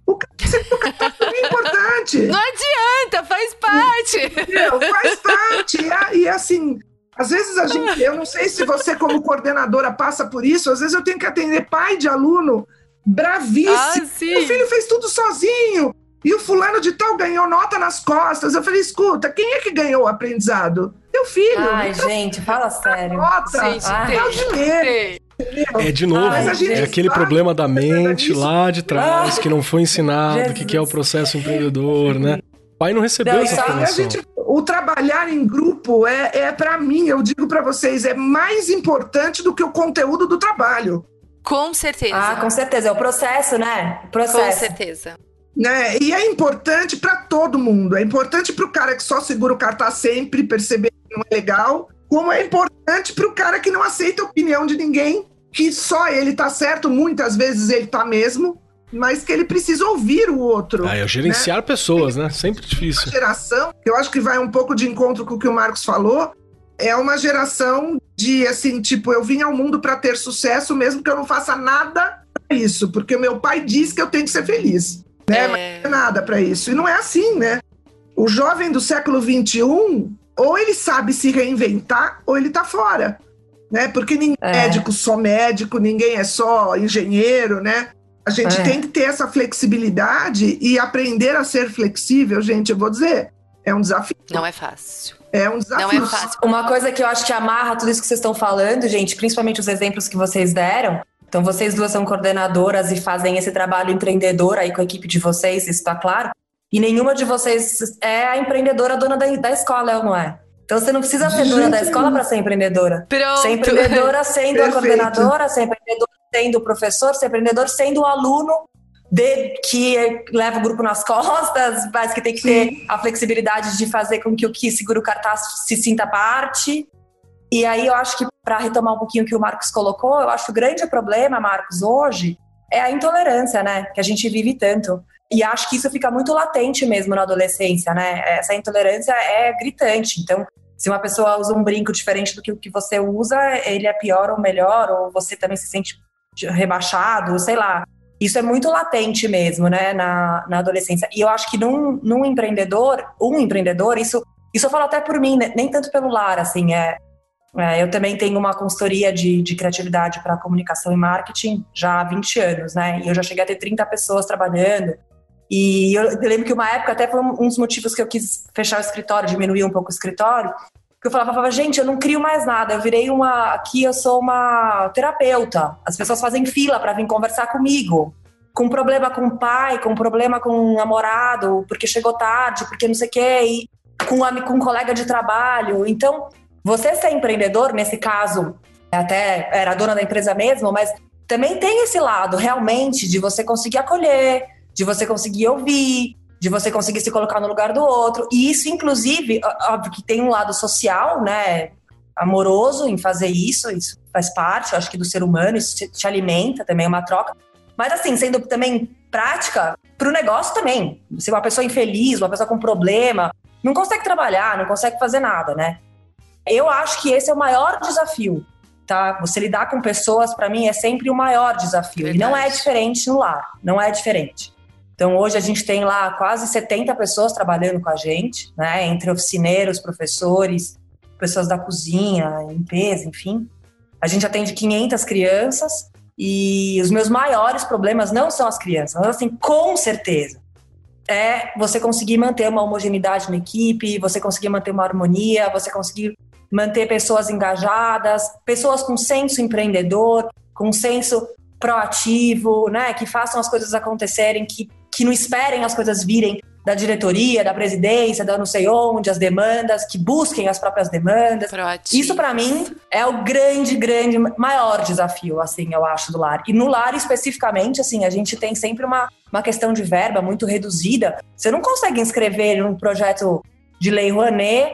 o cartaz é importante. Não adianta, faz parte. Entendeu? Faz parte. E, e assim, às vezes a gente, eu não sei se você, como coordenadora, passa por isso, às vezes eu tenho que atender pai de aluno bravíssimo. Ah, Meu filho fez tudo sozinho. E o fulano de tal ganhou nota nas costas. Eu falei, escuta, quem é que ganhou o aprendizado? Meu filho. Ai, então, gente, fala sério. Nota, gente, é o dinheiro. É de novo, ah, gente, é aquele problema da mente lá de trás que não foi ensinado, o que, que é o processo empreendedor, né? O pai não recebeu não, essa informação. Gente, o trabalhar em grupo é, é para mim, eu digo para vocês, é mais importante do que o conteúdo do trabalho. Com certeza. Ah, com certeza. É o processo, né? O processo. Com certeza. Né? E é importante para todo mundo. É importante para o cara que só segura o cartaz sempre, perceber que não é legal como é importante para o cara que não aceita a opinião de ninguém, que só ele tá certo, muitas vezes ele tá mesmo, mas que ele precisa ouvir o outro. Ah, é gerenciar né? pessoas, né? Sempre difícil. Uma geração, eu acho que vai um pouco de encontro com o que o Marcos falou, é uma geração de assim, tipo, eu vim ao mundo para ter sucesso, mesmo que eu não faça nada para isso, porque meu pai diz que eu tenho que ser feliz, né? É. Mas não é nada para isso. E não é assim, né? O jovem do século 21 ou ele sabe se reinventar ou ele está fora. Né? Porque ninguém é. é médico só médico, ninguém é só engenheiro, né? A gente é. tem que ter essa flexibilidade e aprender a ser flexível, gente, eu vou dizer, é um desafio. Não é fácil. É um desafio. Não é fácil. Uma coisa que eu acho que amarra tudo isso que vocês estão falando, gente, principalmente os exemplos que vocês deram. Então, vocês duas são coordenadoras e fazem esse trabalho empreendedor aí com a equipe de vocês, isso está claro. E nenhuma de vocês é a empreendedora dona da, da escola, é ou não é? Então você não precisa ser dona da escola para ser empreendedora. Pronto. Ser empreendedora sendo a coordenadora, ser empreendedora sendo professor, ser empreendedor, sendo o aluno de, que leva o grupo nas <laughs> costas, mas que tem que ter Sim. a flexibilidade de fazer com que o que segura o cartaz se sinta parte. E aí eu acho que, para retomar um pouquinho o que o Marcos colocou, eu acho que o grande problema, Marcos, hoje, é a intolerância, né? Que a gente vive tanto. E acho que isso fica muito latente mesmo na adolescência, né? Essa intolerância é gritante. Então, se uma pessoa usa um brinco diferente do que o que você usa, ele é pior ou melhor, ou você também se sente rebaixado, sei lá. Isso é muito latente mesmo, né, na, na adolescência. E eu acho que num, num empreendedor, um empreendedor, isso, isso eu falo até por mim, né, nem tanto pelo lar, assim, é, é eu também tenho uma consultoria de, de criatividade para comunicação e marketing já há 20 anos, né, e eu já cheguei a ter 30 pessoas trabalhando, e eu lembro que uma época até foi um dos motivos que eu quis fechar o escritório, diminuir um pouco o escritório, que eu falava, falava, gente, eu não crio mais nada, eu virei uma. Aqui eu sou uma terapeuta. As pessoas fazem fila para vir conversar comigo. Com problema com o pai, com problema com o namorado, porque chegou tarde, porque não sei o quê, e com, com um colega de trabalho. Então, você ser empreendedor, nesse caso, até era dona da empresa mesmo, mas também tem esse lado realmente de você conseguir acolher, de você conseguir ouvir, de você conseguir se colocar no lugar do outro. E isso, inclusive, óbvio que tem um lado social, né? Amoroso em fazer isso, isso faz parte, eu acho que do ser humano, isso te, te alimenta também, é uma troca. Mas assim, sendo também prática, para o negócio também. Se uma pessoa infeliz, uma pessoa com problema, não consegue trabalhar, não consegue fazer nada, né? Eu acho que esse é o maior desafio, tá? Você lidar com pessoas, para mim, é sempre o maior desafio. Verdade. E não é diferente no lar, não é diferente. Então, hoje a gente tem lá quase 70 pessoas trabalhando com a gente, né? Entre oficineiros, professores, pessoas da cozinha, limpeza, enfim. A gente atende 500 crianças e os meus maiores problemas não são as crianças, mas assim, com certeza, é você conseguir manter uma homogeneidade na equipe, você conseguir manter uma harmonia, você conseguir manter pessoas engajadas, pessoas com senso empreendedor, com senso proativo, né, que façam as coisas acontecerem, que que não esperem as coisas virem da diretoria, da presidência, da não sei onde, as demandas, que busquem as próprias demandas. Isso para mim é o grande, grande, maior desafio, assim, eu acho, do lar. E no lar especificamente, assim, a gente tem sempre uma, uma questão de verba muito reduzida. Você não consegue inscrever um projeto de lei Rouanet.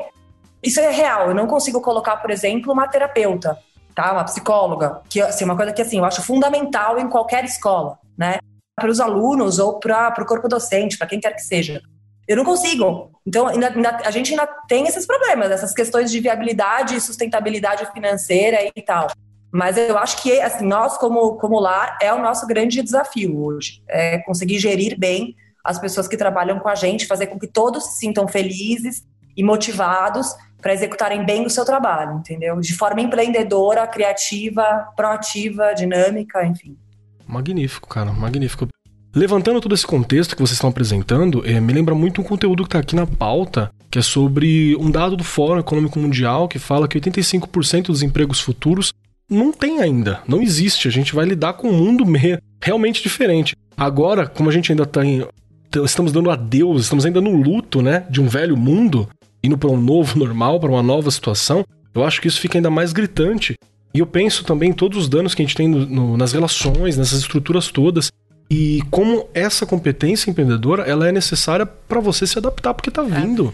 Isso é real. Eu não consigo colocar, por exemplo, uma terapeuta, tá? Uma psicóloga, que assim, uma coisa que assim, eu acho fundamental em qualquer escola, né? para os alunos ou para o corpo docente, para quem quer que seja. Eu não consigo. Então, ainda, ainda, a gente ainda tem esses problemas, essas questões de viabilidade e sustentabilidade financeira e tal. Mas eu acho que assim, nós, como, como lar, é o nosso grande desafio hoje. É conseguir gerir bem as pessoas que trabalham com a gente, fazer com que todos se sintam felizes e motivados para executarem bem o seu trabalho, entendeu? De forma empreendedora, criativa, proativa, dinâmica, enfim. Magnífico, cara, magnífico. Levantando todo esse contexto que vocês estão apresentando, é, me lembra muito um conteúdo que está aqui na pauta, que é sobre um dado do Fórum Econômico Mundial que fala que 85% dos empregos futuros não tem ainda, não existe. A gente vai lidar com um mundo realmente diferente. Agora, como a gente ainda está em. Estamos dando adeus, estamos ainda no luto, né? De um velho mundo, indo para um novo normal, para uma nova situação, eu acho que isso fica ainda mais gritante e eu penso também em todos os danos que a gente tem no, no, nas relações, nessas estruturas todas. E como essa competência empreendedora, ela é necessária para você se adaptar porque tá vindo.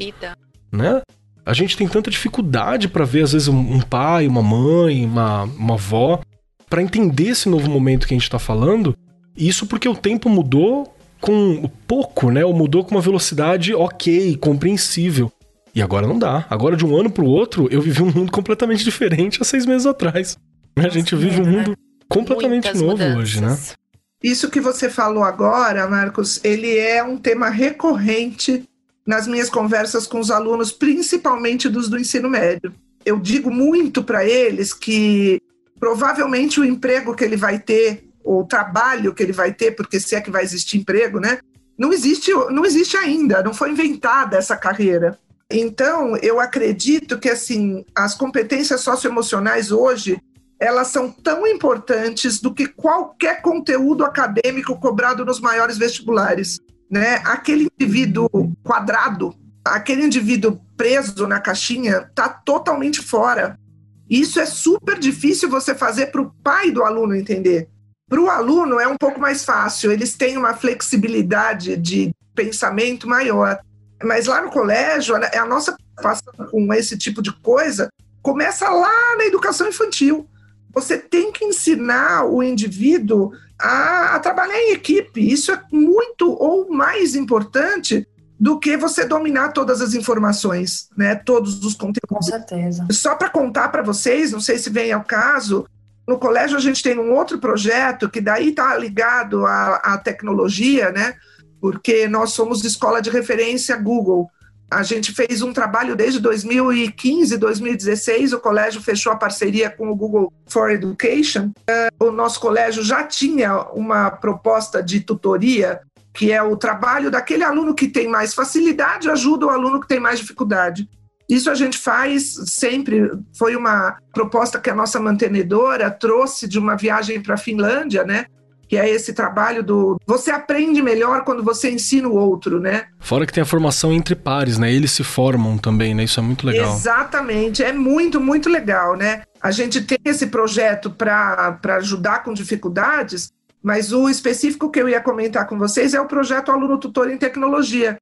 Né? A gente tem tanta dificuldade para ver às vezes um, pai, uma mãe, uma, uma avó, para entender esse novo momento que a gente tá falando. Isso porque o tempo mudou com pouco, né? Ou mudou com uma velocidade ok, compreensível. E agora não dá. Agora, de um ano pro outro, eu vivi um mundo completamente diferente há seis meses atrás. A gente vive um mundo completamente Muitas novo mudanças. hoje, né? Isso que você falou agora, Marcos, ele é um tema recorrente nas minhas conversas com os alunos, principalmente dos do ensino médio. Eu digo muito para eles que provavelmente o emprego que ele vai ter, ou o trabalho que ele vai ter, porque se é que vai existir emprego, né? Não existe, não existe ainda, não foi inventada essa carreira. Então, eu acredito que assim, as competências socioemocionais hoje, elas são tão importantes do que qualquer conteúdo acadêmico cobrado nos maiores vestibulares, né? Aquele indivíduo quadrado, aquele indivíduo preso na caixinha está totalmente fora. Isso é super difícil você fazer para o pai do aluno entender. Para o aluno é um pouco mais fácil, eles têm uma flexibilidade de pensamento maior. Mas lá no colégio, a nossa preocupação com esse tipo de coisa começa lá na educação infantil. Você tem que ensinar o indivíduo a, a trabalhar em equipe. Isso é muito ou mais importante do que você dominar todas as informações, né? Todos os conteúdos. Com certeza. Só para contar para vocês, não sei se vem ao caso, no colégio a gente tem um outro projeto que daí está ligado à, à tecnologia, né? Porque nós somos escola de referência Google. A gente fez um trabalho desde 2015, 2016. O colégio fechou a parceria com o Google for Education. O nosso colégio já tinha uma proposta de tutoria que é o trabalho daquele aluno que tem mais facilidade ajuda o aluno que tem mais dificuldade. Isso a gente faz sempre. Foi uma proposta que a nossa mantenedora trouxe de uma viagem para a Finlândia, né? Que é esse trabalho do você aprende melhor quando você ensina o outro, né? Fora que tem a formação entre pares, né? Eles se formam também, né? Isso é muito legal. Exatamente, é muito, muito legal, né? A gente tem esse projeto para ajudar com dificuldades, mas o específico que eu ia comentar com vocês é o projeto Aluno Tutor em Tecnologia,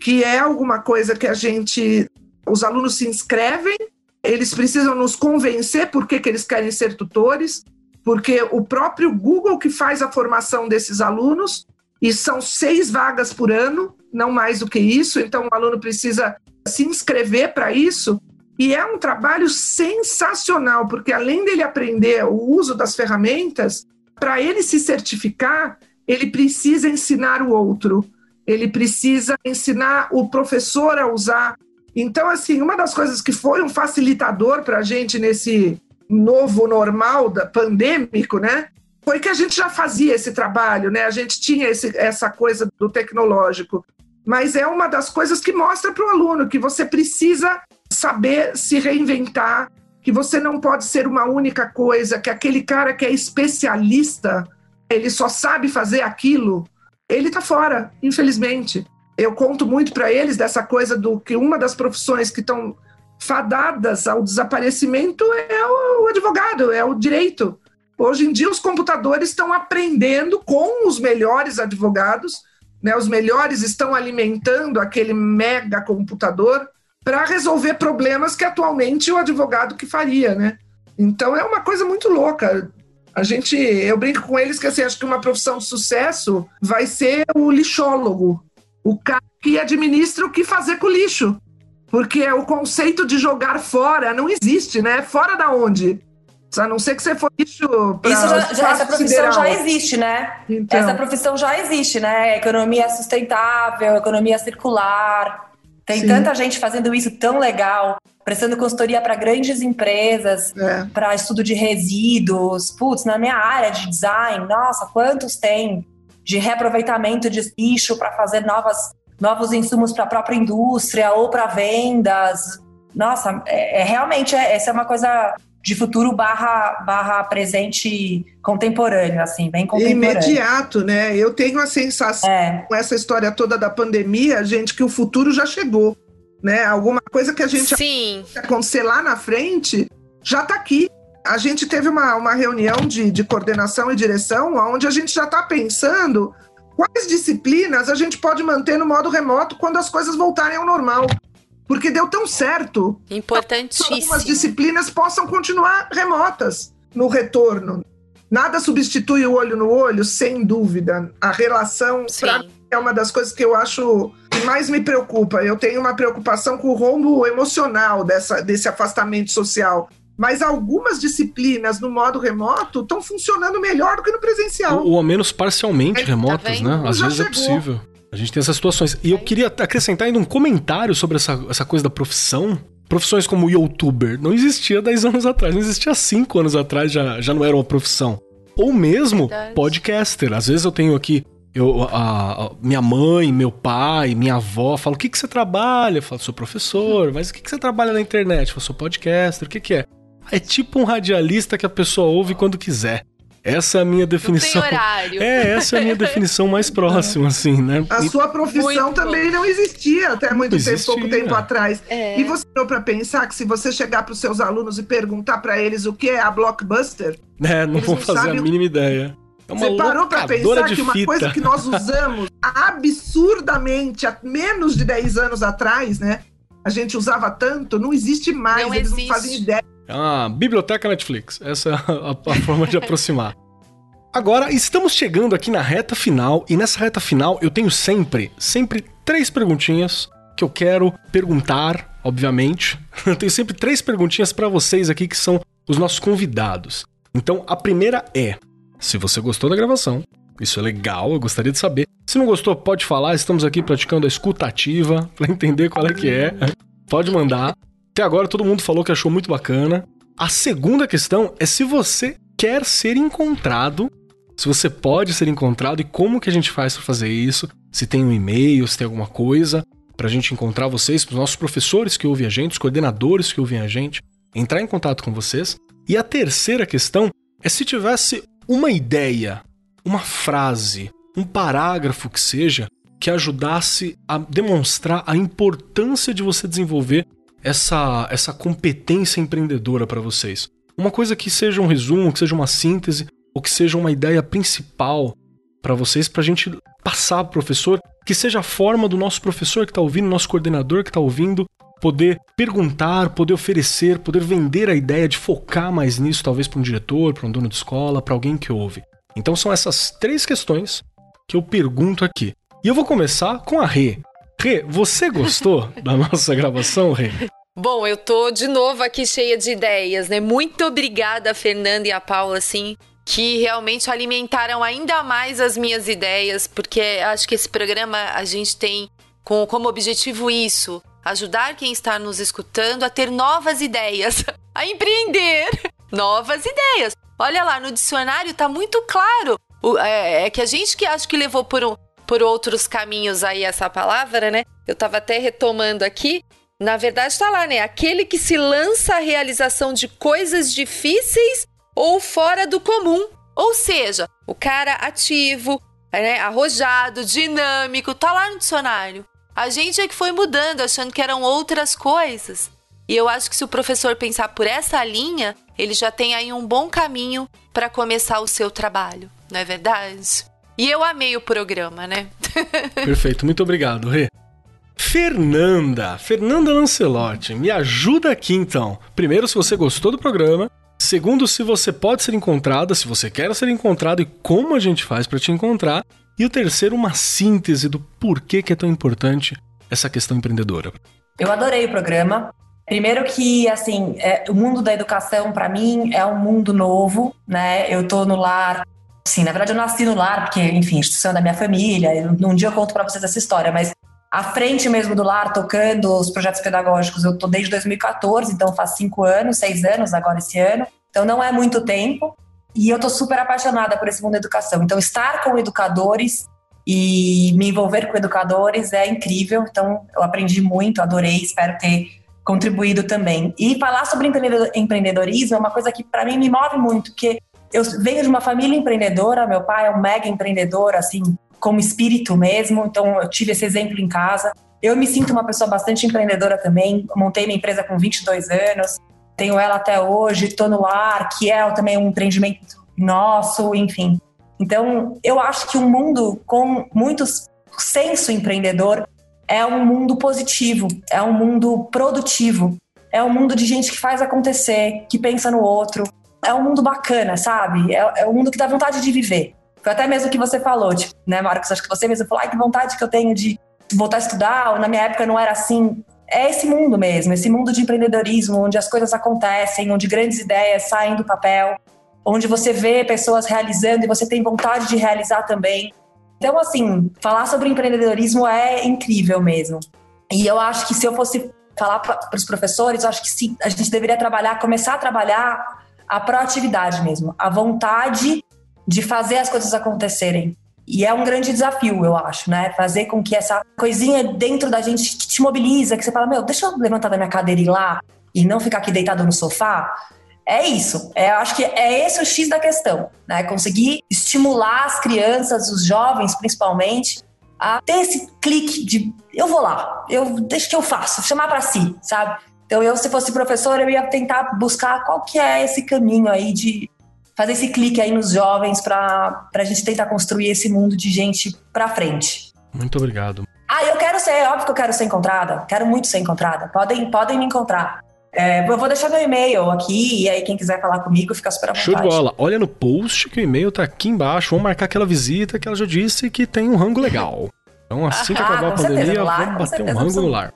que é alguma coisa que a gente. Os alunos se inscrevem, eles precisam nos convencer por que, que eles querem ser tutores, porque o próprio Google que faz a formação desses alunos, e são seis vagas por ano, não mais do que isso, então o aluno precisa se inscrever para isso. E é um trabalho sensacional, porque além dele aprender o uso das ferramentas, para ele se certificar, ele precisa ensinar o outro, ele precisa ensinar o professor a usar. Então, assim, uma das coisas que foi um facilitador para a gente nesse novo normal da pandêmico, né? Foi que a gente já fazia esse trabalho, né? A gente tinha esse, essa coisa do tecnológico. Mas é uma das coisas que mostra para o aluno que você precisa saber se reinventar, que você não pode ser uma única coisa, que aquele cara que é especialista, ele só sabe fazer aquilo, ele está fora, infelizmente. Eu conto muito para eles dessa coisa do que uma das profissões que estão fadadas ao desaparecimento é o advogado, é o direito. Hoje em dia, os computadores estão aprendendo com os melhores advogados, né? os melhores estão alimentando aquele mega computador para resolver problemas que atualmente o advogado que faria, né? Então é uma coisa muito louca. A gente, eu brinco com eles que assim, acho que uma profissão de sucesso vai ser o lixólogo, o cara que administra o que fazer com o lixo. Porque o conceito de jogar fora não existe, né? Fora da onde? A não ser que você for pra Isso já, já essa profissão sideral. já existe, né? Então. Essa profissão já existe, né? Economia sustentável, economia circular. Tem Sim. tanta gente fazendo isso tão legal, prestando consultoria para grandes empresas, é. para estudo de resíduos. Putz, na minha área de design, nossa, quantos tem de reaproveitamento de lixo para fazer novas, novos insumos para a própria indústria ou para vendas. Nossa, é, é realmente é, essa é uma coisa de futuro barra, barra presente contemporâneo, assim, bem contemporâneo. Imediato, né? Eu tenho a sensação, é. com essa história toda da pandemia, gente, que o futuro já chegou, né? Alguma coisa que a gente Sim. acontecer lá na frente já está aqui. A gente teve uma, uma reunião de, de coordenação e direção, onde a gente já está pensando quais disciplinas a gente pode manter no modo remoto quando as coisas voltarem ao normal porque deu tão certo. Importantíssimo. Que algumas disciplinas possam continuar remotas no retorno. Nada substitui o olho no olho, sem dúvida. A relação, mim, é uma das coisas que eu acho que mais me preocupa. Eu tenho uma preocupação com o rombo emocional dessa, desse afastamento social. Mas algumas disciplinas no modo remoto estão funcionando melhor do que no presencial. Ou, ou ao menos parcialmente tá remotas, né? Às vezes é chegou. é possível. A gente tem essas situações. E eu queria acrescentar ainda um comentário sobre essa, essa coisa da profissão. Profissões como youtuber não existia 10 anos atrás, não existia 5 anos atrás, já, já não era uma profissão. Ou mesmo Verdade. podcaster. Às vezes eu tenho aqui eu, a, a, minha mãe, meu pai, minha avó falam: o que, que você trabalha? Eu falo, sou professor, mas o que, que você trabalha na internet? Eu falo, sou podcaster, o que, que é? É tipo um radialista que a pessoa ouve quando quiser. Essa é a minha definição. Não tem horário. É, essa é a minha definição mais próxima, assim, né? A sua profissão muito também bom. não existia até muito tempo, pouco tempo atrás. É. E você parou para pensar que se você chegar para os seus alunos e perguntar para eles o que é a Blockbuster, é, não vão fazer a mínima ideia. É uma Você parou para locadora pensar que uma fita. coisa que nós usamos absurdamente há menos de 10 anos atrás, né? A gente usava tanto, não existe mais, Não eles existe. não fazem ideia. É uma biblioteca Netflix. Essa é a, a forma de aproximar. Agora, estamos chegando aqui na reta final, e nessa reta final eu tenho sempre, sempre três perguntinhas que eu quero perguntar, obviamente. <laughs> Eu tenho sempre três perguntinhas para vocês aqui que são os nossos convidados. Então, a primeira é: se você gostou da gravação, isso é legal, eu gostaria de saber. Se não gostou, pode falar, estamos aqui praticando a escutativa para entender qual é que é. Pode mandar. Até agora todo mundo falou que achou muito bacana. A segunda questão é se você quer ser encontrado, se você pode ser encontrado e como que a gente faz para fazer isso, se tem um e-mail, se tem alguma coisa pra gente encontrar vocês, pros nossos professores que ouvem a gente, os coordenadores que ouvem a gente, entrar em contato com vocês. E a terceira questão é se tivesse uma ideia, uma frase, um parágrafo que seja, que ajudasse a demonstrar a importância de você desenvolver essa, essa competência empreendedora para vocês. Uma coisa que seja um resumo, que seja uma síntese, ou que seja uma ideia principal para vocês, para a gente passar pro professor, que seja a forma do nosso professor que está ouvindo, nosso coordenador que está ouvindo, poder perguntar, poder oferecer, poder vender a ideia de focar mais nisso, talvez para um diretor, para um dono de escola, para alguém que ouve. Então são essas três questões que eu pergunto aqui. E eu vou começar com a Rê. Rê, você gostou <laughs> da nossa gravação, Rê? Bom, eu tô de novo aqui cheia de ideias, né? Muito obrigada, Fernanda e a Paula, assim, que realmente alimentaram ainda mais as minhas ideias, porque acho que esse programa a gente tem com, como objetivo isso: ajudar quem está nos escutando a ter novas ideias, <laughs> a empreender novas ideias. Olha lá, no dicionário tá muito claro. O- é, é que a gente que acho que levou por, um, por outros caminhos aí essa palavra, né? Eu tava até retomando aqui. Na verdade, tá lá, né? Aquele que se lança à realização de coisas difíceis ou fora do comum. Ou seja, o cara ativo, né, arrojado, dinâmico, tá lá no dicionário. A gente é que foi mudando, achando que eram outras coisas. E eu acho que se o professor pensar por essa linha, ele já tem aí um bom caminho para começar o seu trabalho, não é verdade? E eu amei o programa, né? <laughs> Perfeito, muito obrigado, Rê. Fernanda, Fernanda Lancelotti, me ajuda aqui então. Primeiro, se você gostou do programa. Segundo, se você pode ser encontrada, se você quer ser encontrado e como a gente faz para te encontrar. E o terceiro, uma síntese do porquê que é tão importante essa questão empreendedora. Eu adorei o programa. Primeiro que, assim, é, o mundo da educação, para mim, é um mundo novo, né? Eu tô no lar... Sim, na verdade eu nasci no lar, porque, enfim, instituição da minha família. Eu- Um dia eu conto para vocês essa história, mas à frente mesmo do lar, tocando os projetos pedagógicos, eu tô desde 2014, então faz cinco anos, seis anos agora esse ano. Então não é muito tempo. E eu tô super apaixonada por esse mundo da educação. Então estar com educadores e me envolver com educadores é incrível. Então eu aprendi muito, adorei, espero ter contribuído também. E falar sobre empreendedor- empreendedorismo é uma coisa que para mim me move muito, porque eu venho de uma família empreendedora, meu pai é um mega empreendedor, assim, como espírito mesmo, então eu tive esse exemplo em casa. Eu me sinto uma pessoa bastante empreendedora também, montei minha empresa com 22 anos, tenho ela até hoje, estou no lar, que é também um empreendimento nosso, enfim. Então, eu acho que um mundo com muito senso empreendedor é um mundo positivo, é um mundo produtivo, é um mundo de gente que faz acontecer, que pensa no outro. É um mundo bacana, sabe? É, é um mundo que dá vontade de viver. Foi até mesmo o que você falou, tipo, né, Marcos? Acho que você mesmo falou, ai, que vontade que eu tenho de voltar a estudar, ou na minha época não era assim. É esse mundo mesmo, esse mundo de empreendedorismo, onde as coisas acontecem, onde grandes ideias saem do papel, onde você vê pessoas realizando e você tem vontade de realizar também. Então, assim, falar sobre empreendedorismo é incrível mesmo. E eu acho que se eu fosse falar para os professores, eu acho que sim, a gente deveria trabalhar, começar a trabalhar a proatividade mesmo, a vontade de fazer as coisas acontecerem. E é um grande desafio, eu acho, né? Fazer com que essa coisinha dentro da gente que te mobiliza, que você fala, meu, deixa eu levantar da minha cadeira e ir lá e não ficar aqui deitado no sofá. É isso. É, eu acho que é esse o X da questão, né? Conseguir estimular as crianças, os jovens principalmente, a ter esse clique de eu vou lá, eu deixa que eu faço, chamar para si, sabe? Então eu, se fosse professora, eu ia tentar buscar qual que é esse caminho aí de fazer esse clique aí nos jovens para a gente tentar construir esse mundo de gente para frente. Muito obrigado. Ah, eu quero ser, é óbvio que eu quero ser encontrada, quero muito ser encontrada. Podem, podem me encontrar. É, eu vou deixar meu e-mail aqui, e aí quem quiser falar comigo fica super à vontade. Show de bola. Olha no post que o e-mail tá aqui embaixo. Vamos marcar aquela visita que ela já disse que tem um rango legal. Então, assim que Ah, acabar a com certeza, pandemia, lar, vamos bater um certeza rango no lar.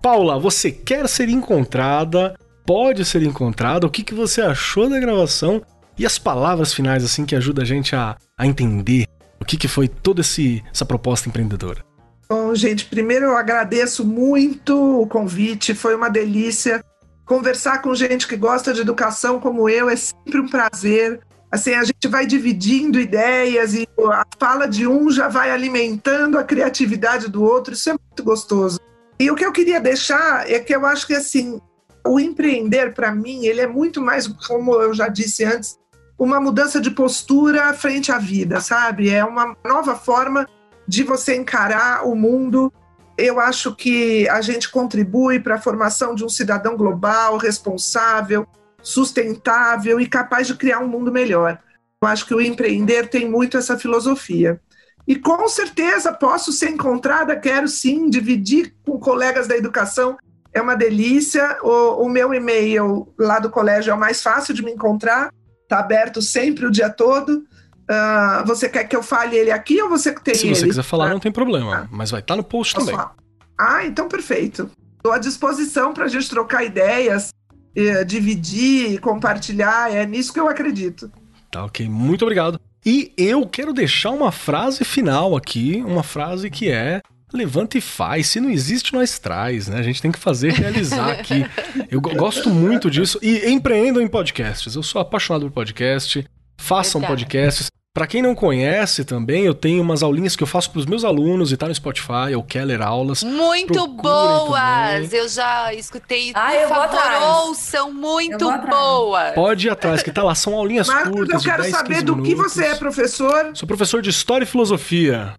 Paula, você quer ser encontrada? Pode ser encontrada? O que, que você achou da gravação? E as palavras finais, assim, que ajudam a gente a, a entender o que, que foi toda esse, essa proposta empreendedora. Bom, gente, primeiro eu agradeço muito o convite, foi uma delícia. Conversar com gente que gosta de educação como eu é sempre um prazer. Assim, a gente vai dividindo ideias e a fala de um já vai alimentando a criatividade do outro, isso é muito gostoso. E o que eu queria deixar é que eu acho que assim, o empreender para mim, ele é muito mais, como eu já disse antes, uma mudança de postura frente à vida, sabe? É uma nova forma de você encarar o mundo. Eu acho que a gente contribui para a formação de um cidadão global, responsável, sustentável e capaz de criar um mundo melhor. Eu acho que o empreender tem muito essa filosofia. E com certeza posso ser encontrada, quero sim dividir com colegas da educação, é uma delícia. O, o meu e-mail lá do colégio é o mais fácil de me encontrar, está aberto sempre o dia todo. Ah, você quer que eu fale ele aqui ou você tem Se ele? você quiser falar, Ah, não tem problema, mas vai estar no post também. falar? Ah, então perfeito. Estou à disposição para a gente trocar ideias, eh, dividir, compartilhar. É nisso que eu acredito. Tá ok, muito obrigado. E eu quero deixar uma frase final aqui, uma frase que é levanta e faz. Se não existe, nós traz, né? A gente tem que fazer realizar aqui. Eu go- gosto muito disso. E empreendam em podcasts. Eu sou apaixonado por podcast. Façam Verdade. podcasts. Pra quem não conhece também, eu tenho umas aulinhas que eu faço pros meus alunos e tá no Spotify, é o Keller Aulas. Muito Procurem boas! também. Eu já escutei. Ah, Por eu vou favor, atrás. ouçam Eu muito vou atrás. boas. Pode ir atrás, que tá lá. São aulinhas Marcos, curtas eu de quero 10, saber 15 do que você é professor. Sou professor de História e Filosofia.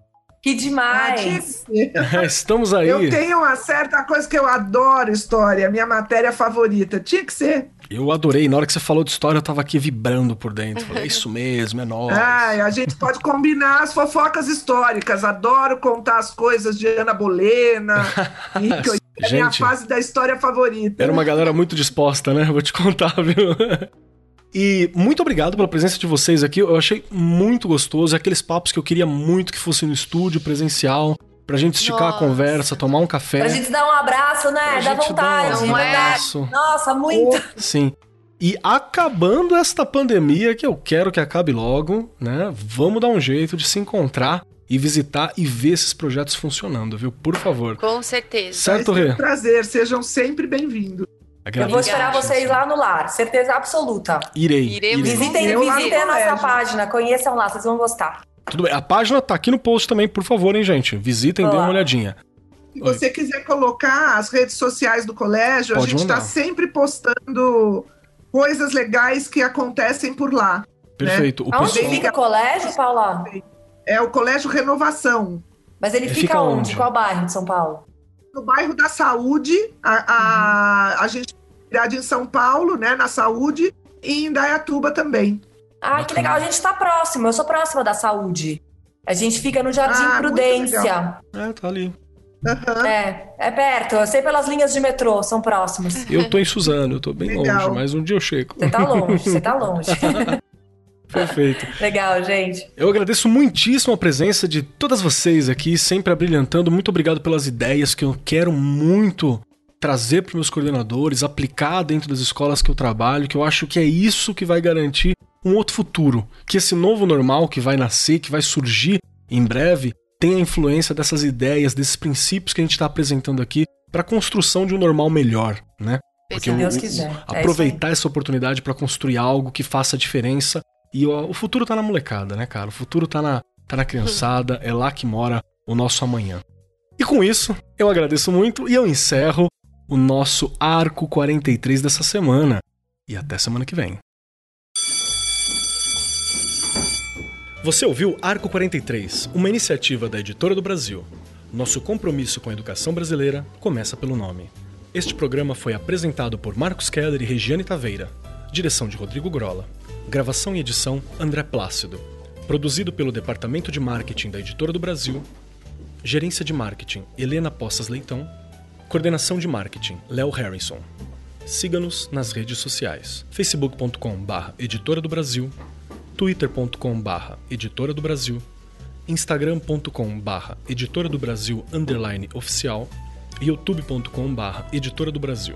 Que Ah, demais! <laughs> ser. Estamos aí. Eu tenho uma certa coisa que eu adoro história, minha matéria favorita. Tinha que ser. Eu adorei. Na hora que você falou de história, eu tava aqui vibrando por dentro. Falei, é isso mesmo, é nóis. Ai, a gente pode combinar as fofocas históricas. Adoro contar as coisas de Ana Bolena. <laughs> e que eu- é a minha Gente. fase da história favorita. Era uma galera muito disposta, né? Vou te contar, viu? <laughs> E muito obrigado pela presença de vocês aqui. Eu achei muito gostoso. É aqueles papos que eu queria muito que fosse no estúdio, presencial, pra gente esticar a Nossa. conversa, tomar um café. Pra gente dar um abraço, né? Pra Dá gente dar vontade, um é? abraço. Nossa, muito. Sim. E acabando esta pandemia, que eu quero que acabe logo, né? Vamos dar um jeito de se encontrar e visitar e ver esses projetos funcionando, viu? Por favor. Com certeza. Certo, Rê? um prazer, sejam sempre bem-vindos. Eu vou esperar vocês lá no lar, certeza absoluta. Irei. Irei. Visitem, Eu visitem a nossa página, conheçam lá, vocês vão gostar. Tudo bem. A página tá aqui no post também, por favor, hein, gente? Visitem, dêem uma Olá. olhadinha. Se você quiser colocar as redes sociais do colégio, Pode a gente está sempre postando coisas legais que acontecem por lá. Perfeito. O Aonde pessoal... fica o colégio, Paula? É o Colégio Renovação, Mas ele Ele fica, fica onde? onde? Qual bairro de São Paulo? No bairro da Saúde. A, a, a gente em São Paulo, né, na Saúde, e em Dayatuba também. Ah, que legal, a gente tá próximo, eu sou próxima da saúde. A gente fica no Jardim Ah, Prudência. É, tá ali. Aham. É, é perto, eu sei pelas linhas de metrô, são próximos. Eu tô em Suzano, eu tô bem Legal. longe, mas um dia eu chego. Você tá longe, você tá longe. <laughs> Perfeito. legal, gente. Eu agradeço muitíssimo a presença de todas vocês aqui, sempre abrilhantando. Muito obrigado pelas ideias que eu quero muito trazer para meus coordenadores, aplicar dentro das escolas que eu trabalho, que eu acho que é isso que vai garantir um outro futuro. Que esse novo normal que vai nascer, que vai surgir em breve, tenha a influência dessas ideias, desses princípios que a gente está apresentando aqui para a construção de um normal melhor, né? Se Deus quiser. É aproveitar essa oportunidade para construir algo que faça a diferença. E o, o futuro tá na molecada, né, cara? O futuro tá na, tá na criançada, é lá que mora o nosso amanhã. E com isso, eu agradeço muito e eu encerro o nosso Arco 43 dessa semana. E até semana que vem. Você ouviu Arco 43, uma iniciativa da Editora do Brasil. Nosso compromisso com a educação brasileira começa pelo nome. Este programa foi apresentado por Marcos Keller e Regiane Taveira. Direção de Rodrigo Grola. Gravação e edição André Plácido. Produzido pelo Departamento de Marketing da Editora do Brasil. Gerência de Marketing Helena Poças Leitão. Coordenação de Marketing Léo Harrison. Siga-nos nas redes sociais: facebook.com/barra Editora do Brasil, twitter.com/barra Editora do Brasil, instagram.com/barra Editora do Brasil underline oficial youtube.com/barra Editora do Brasil.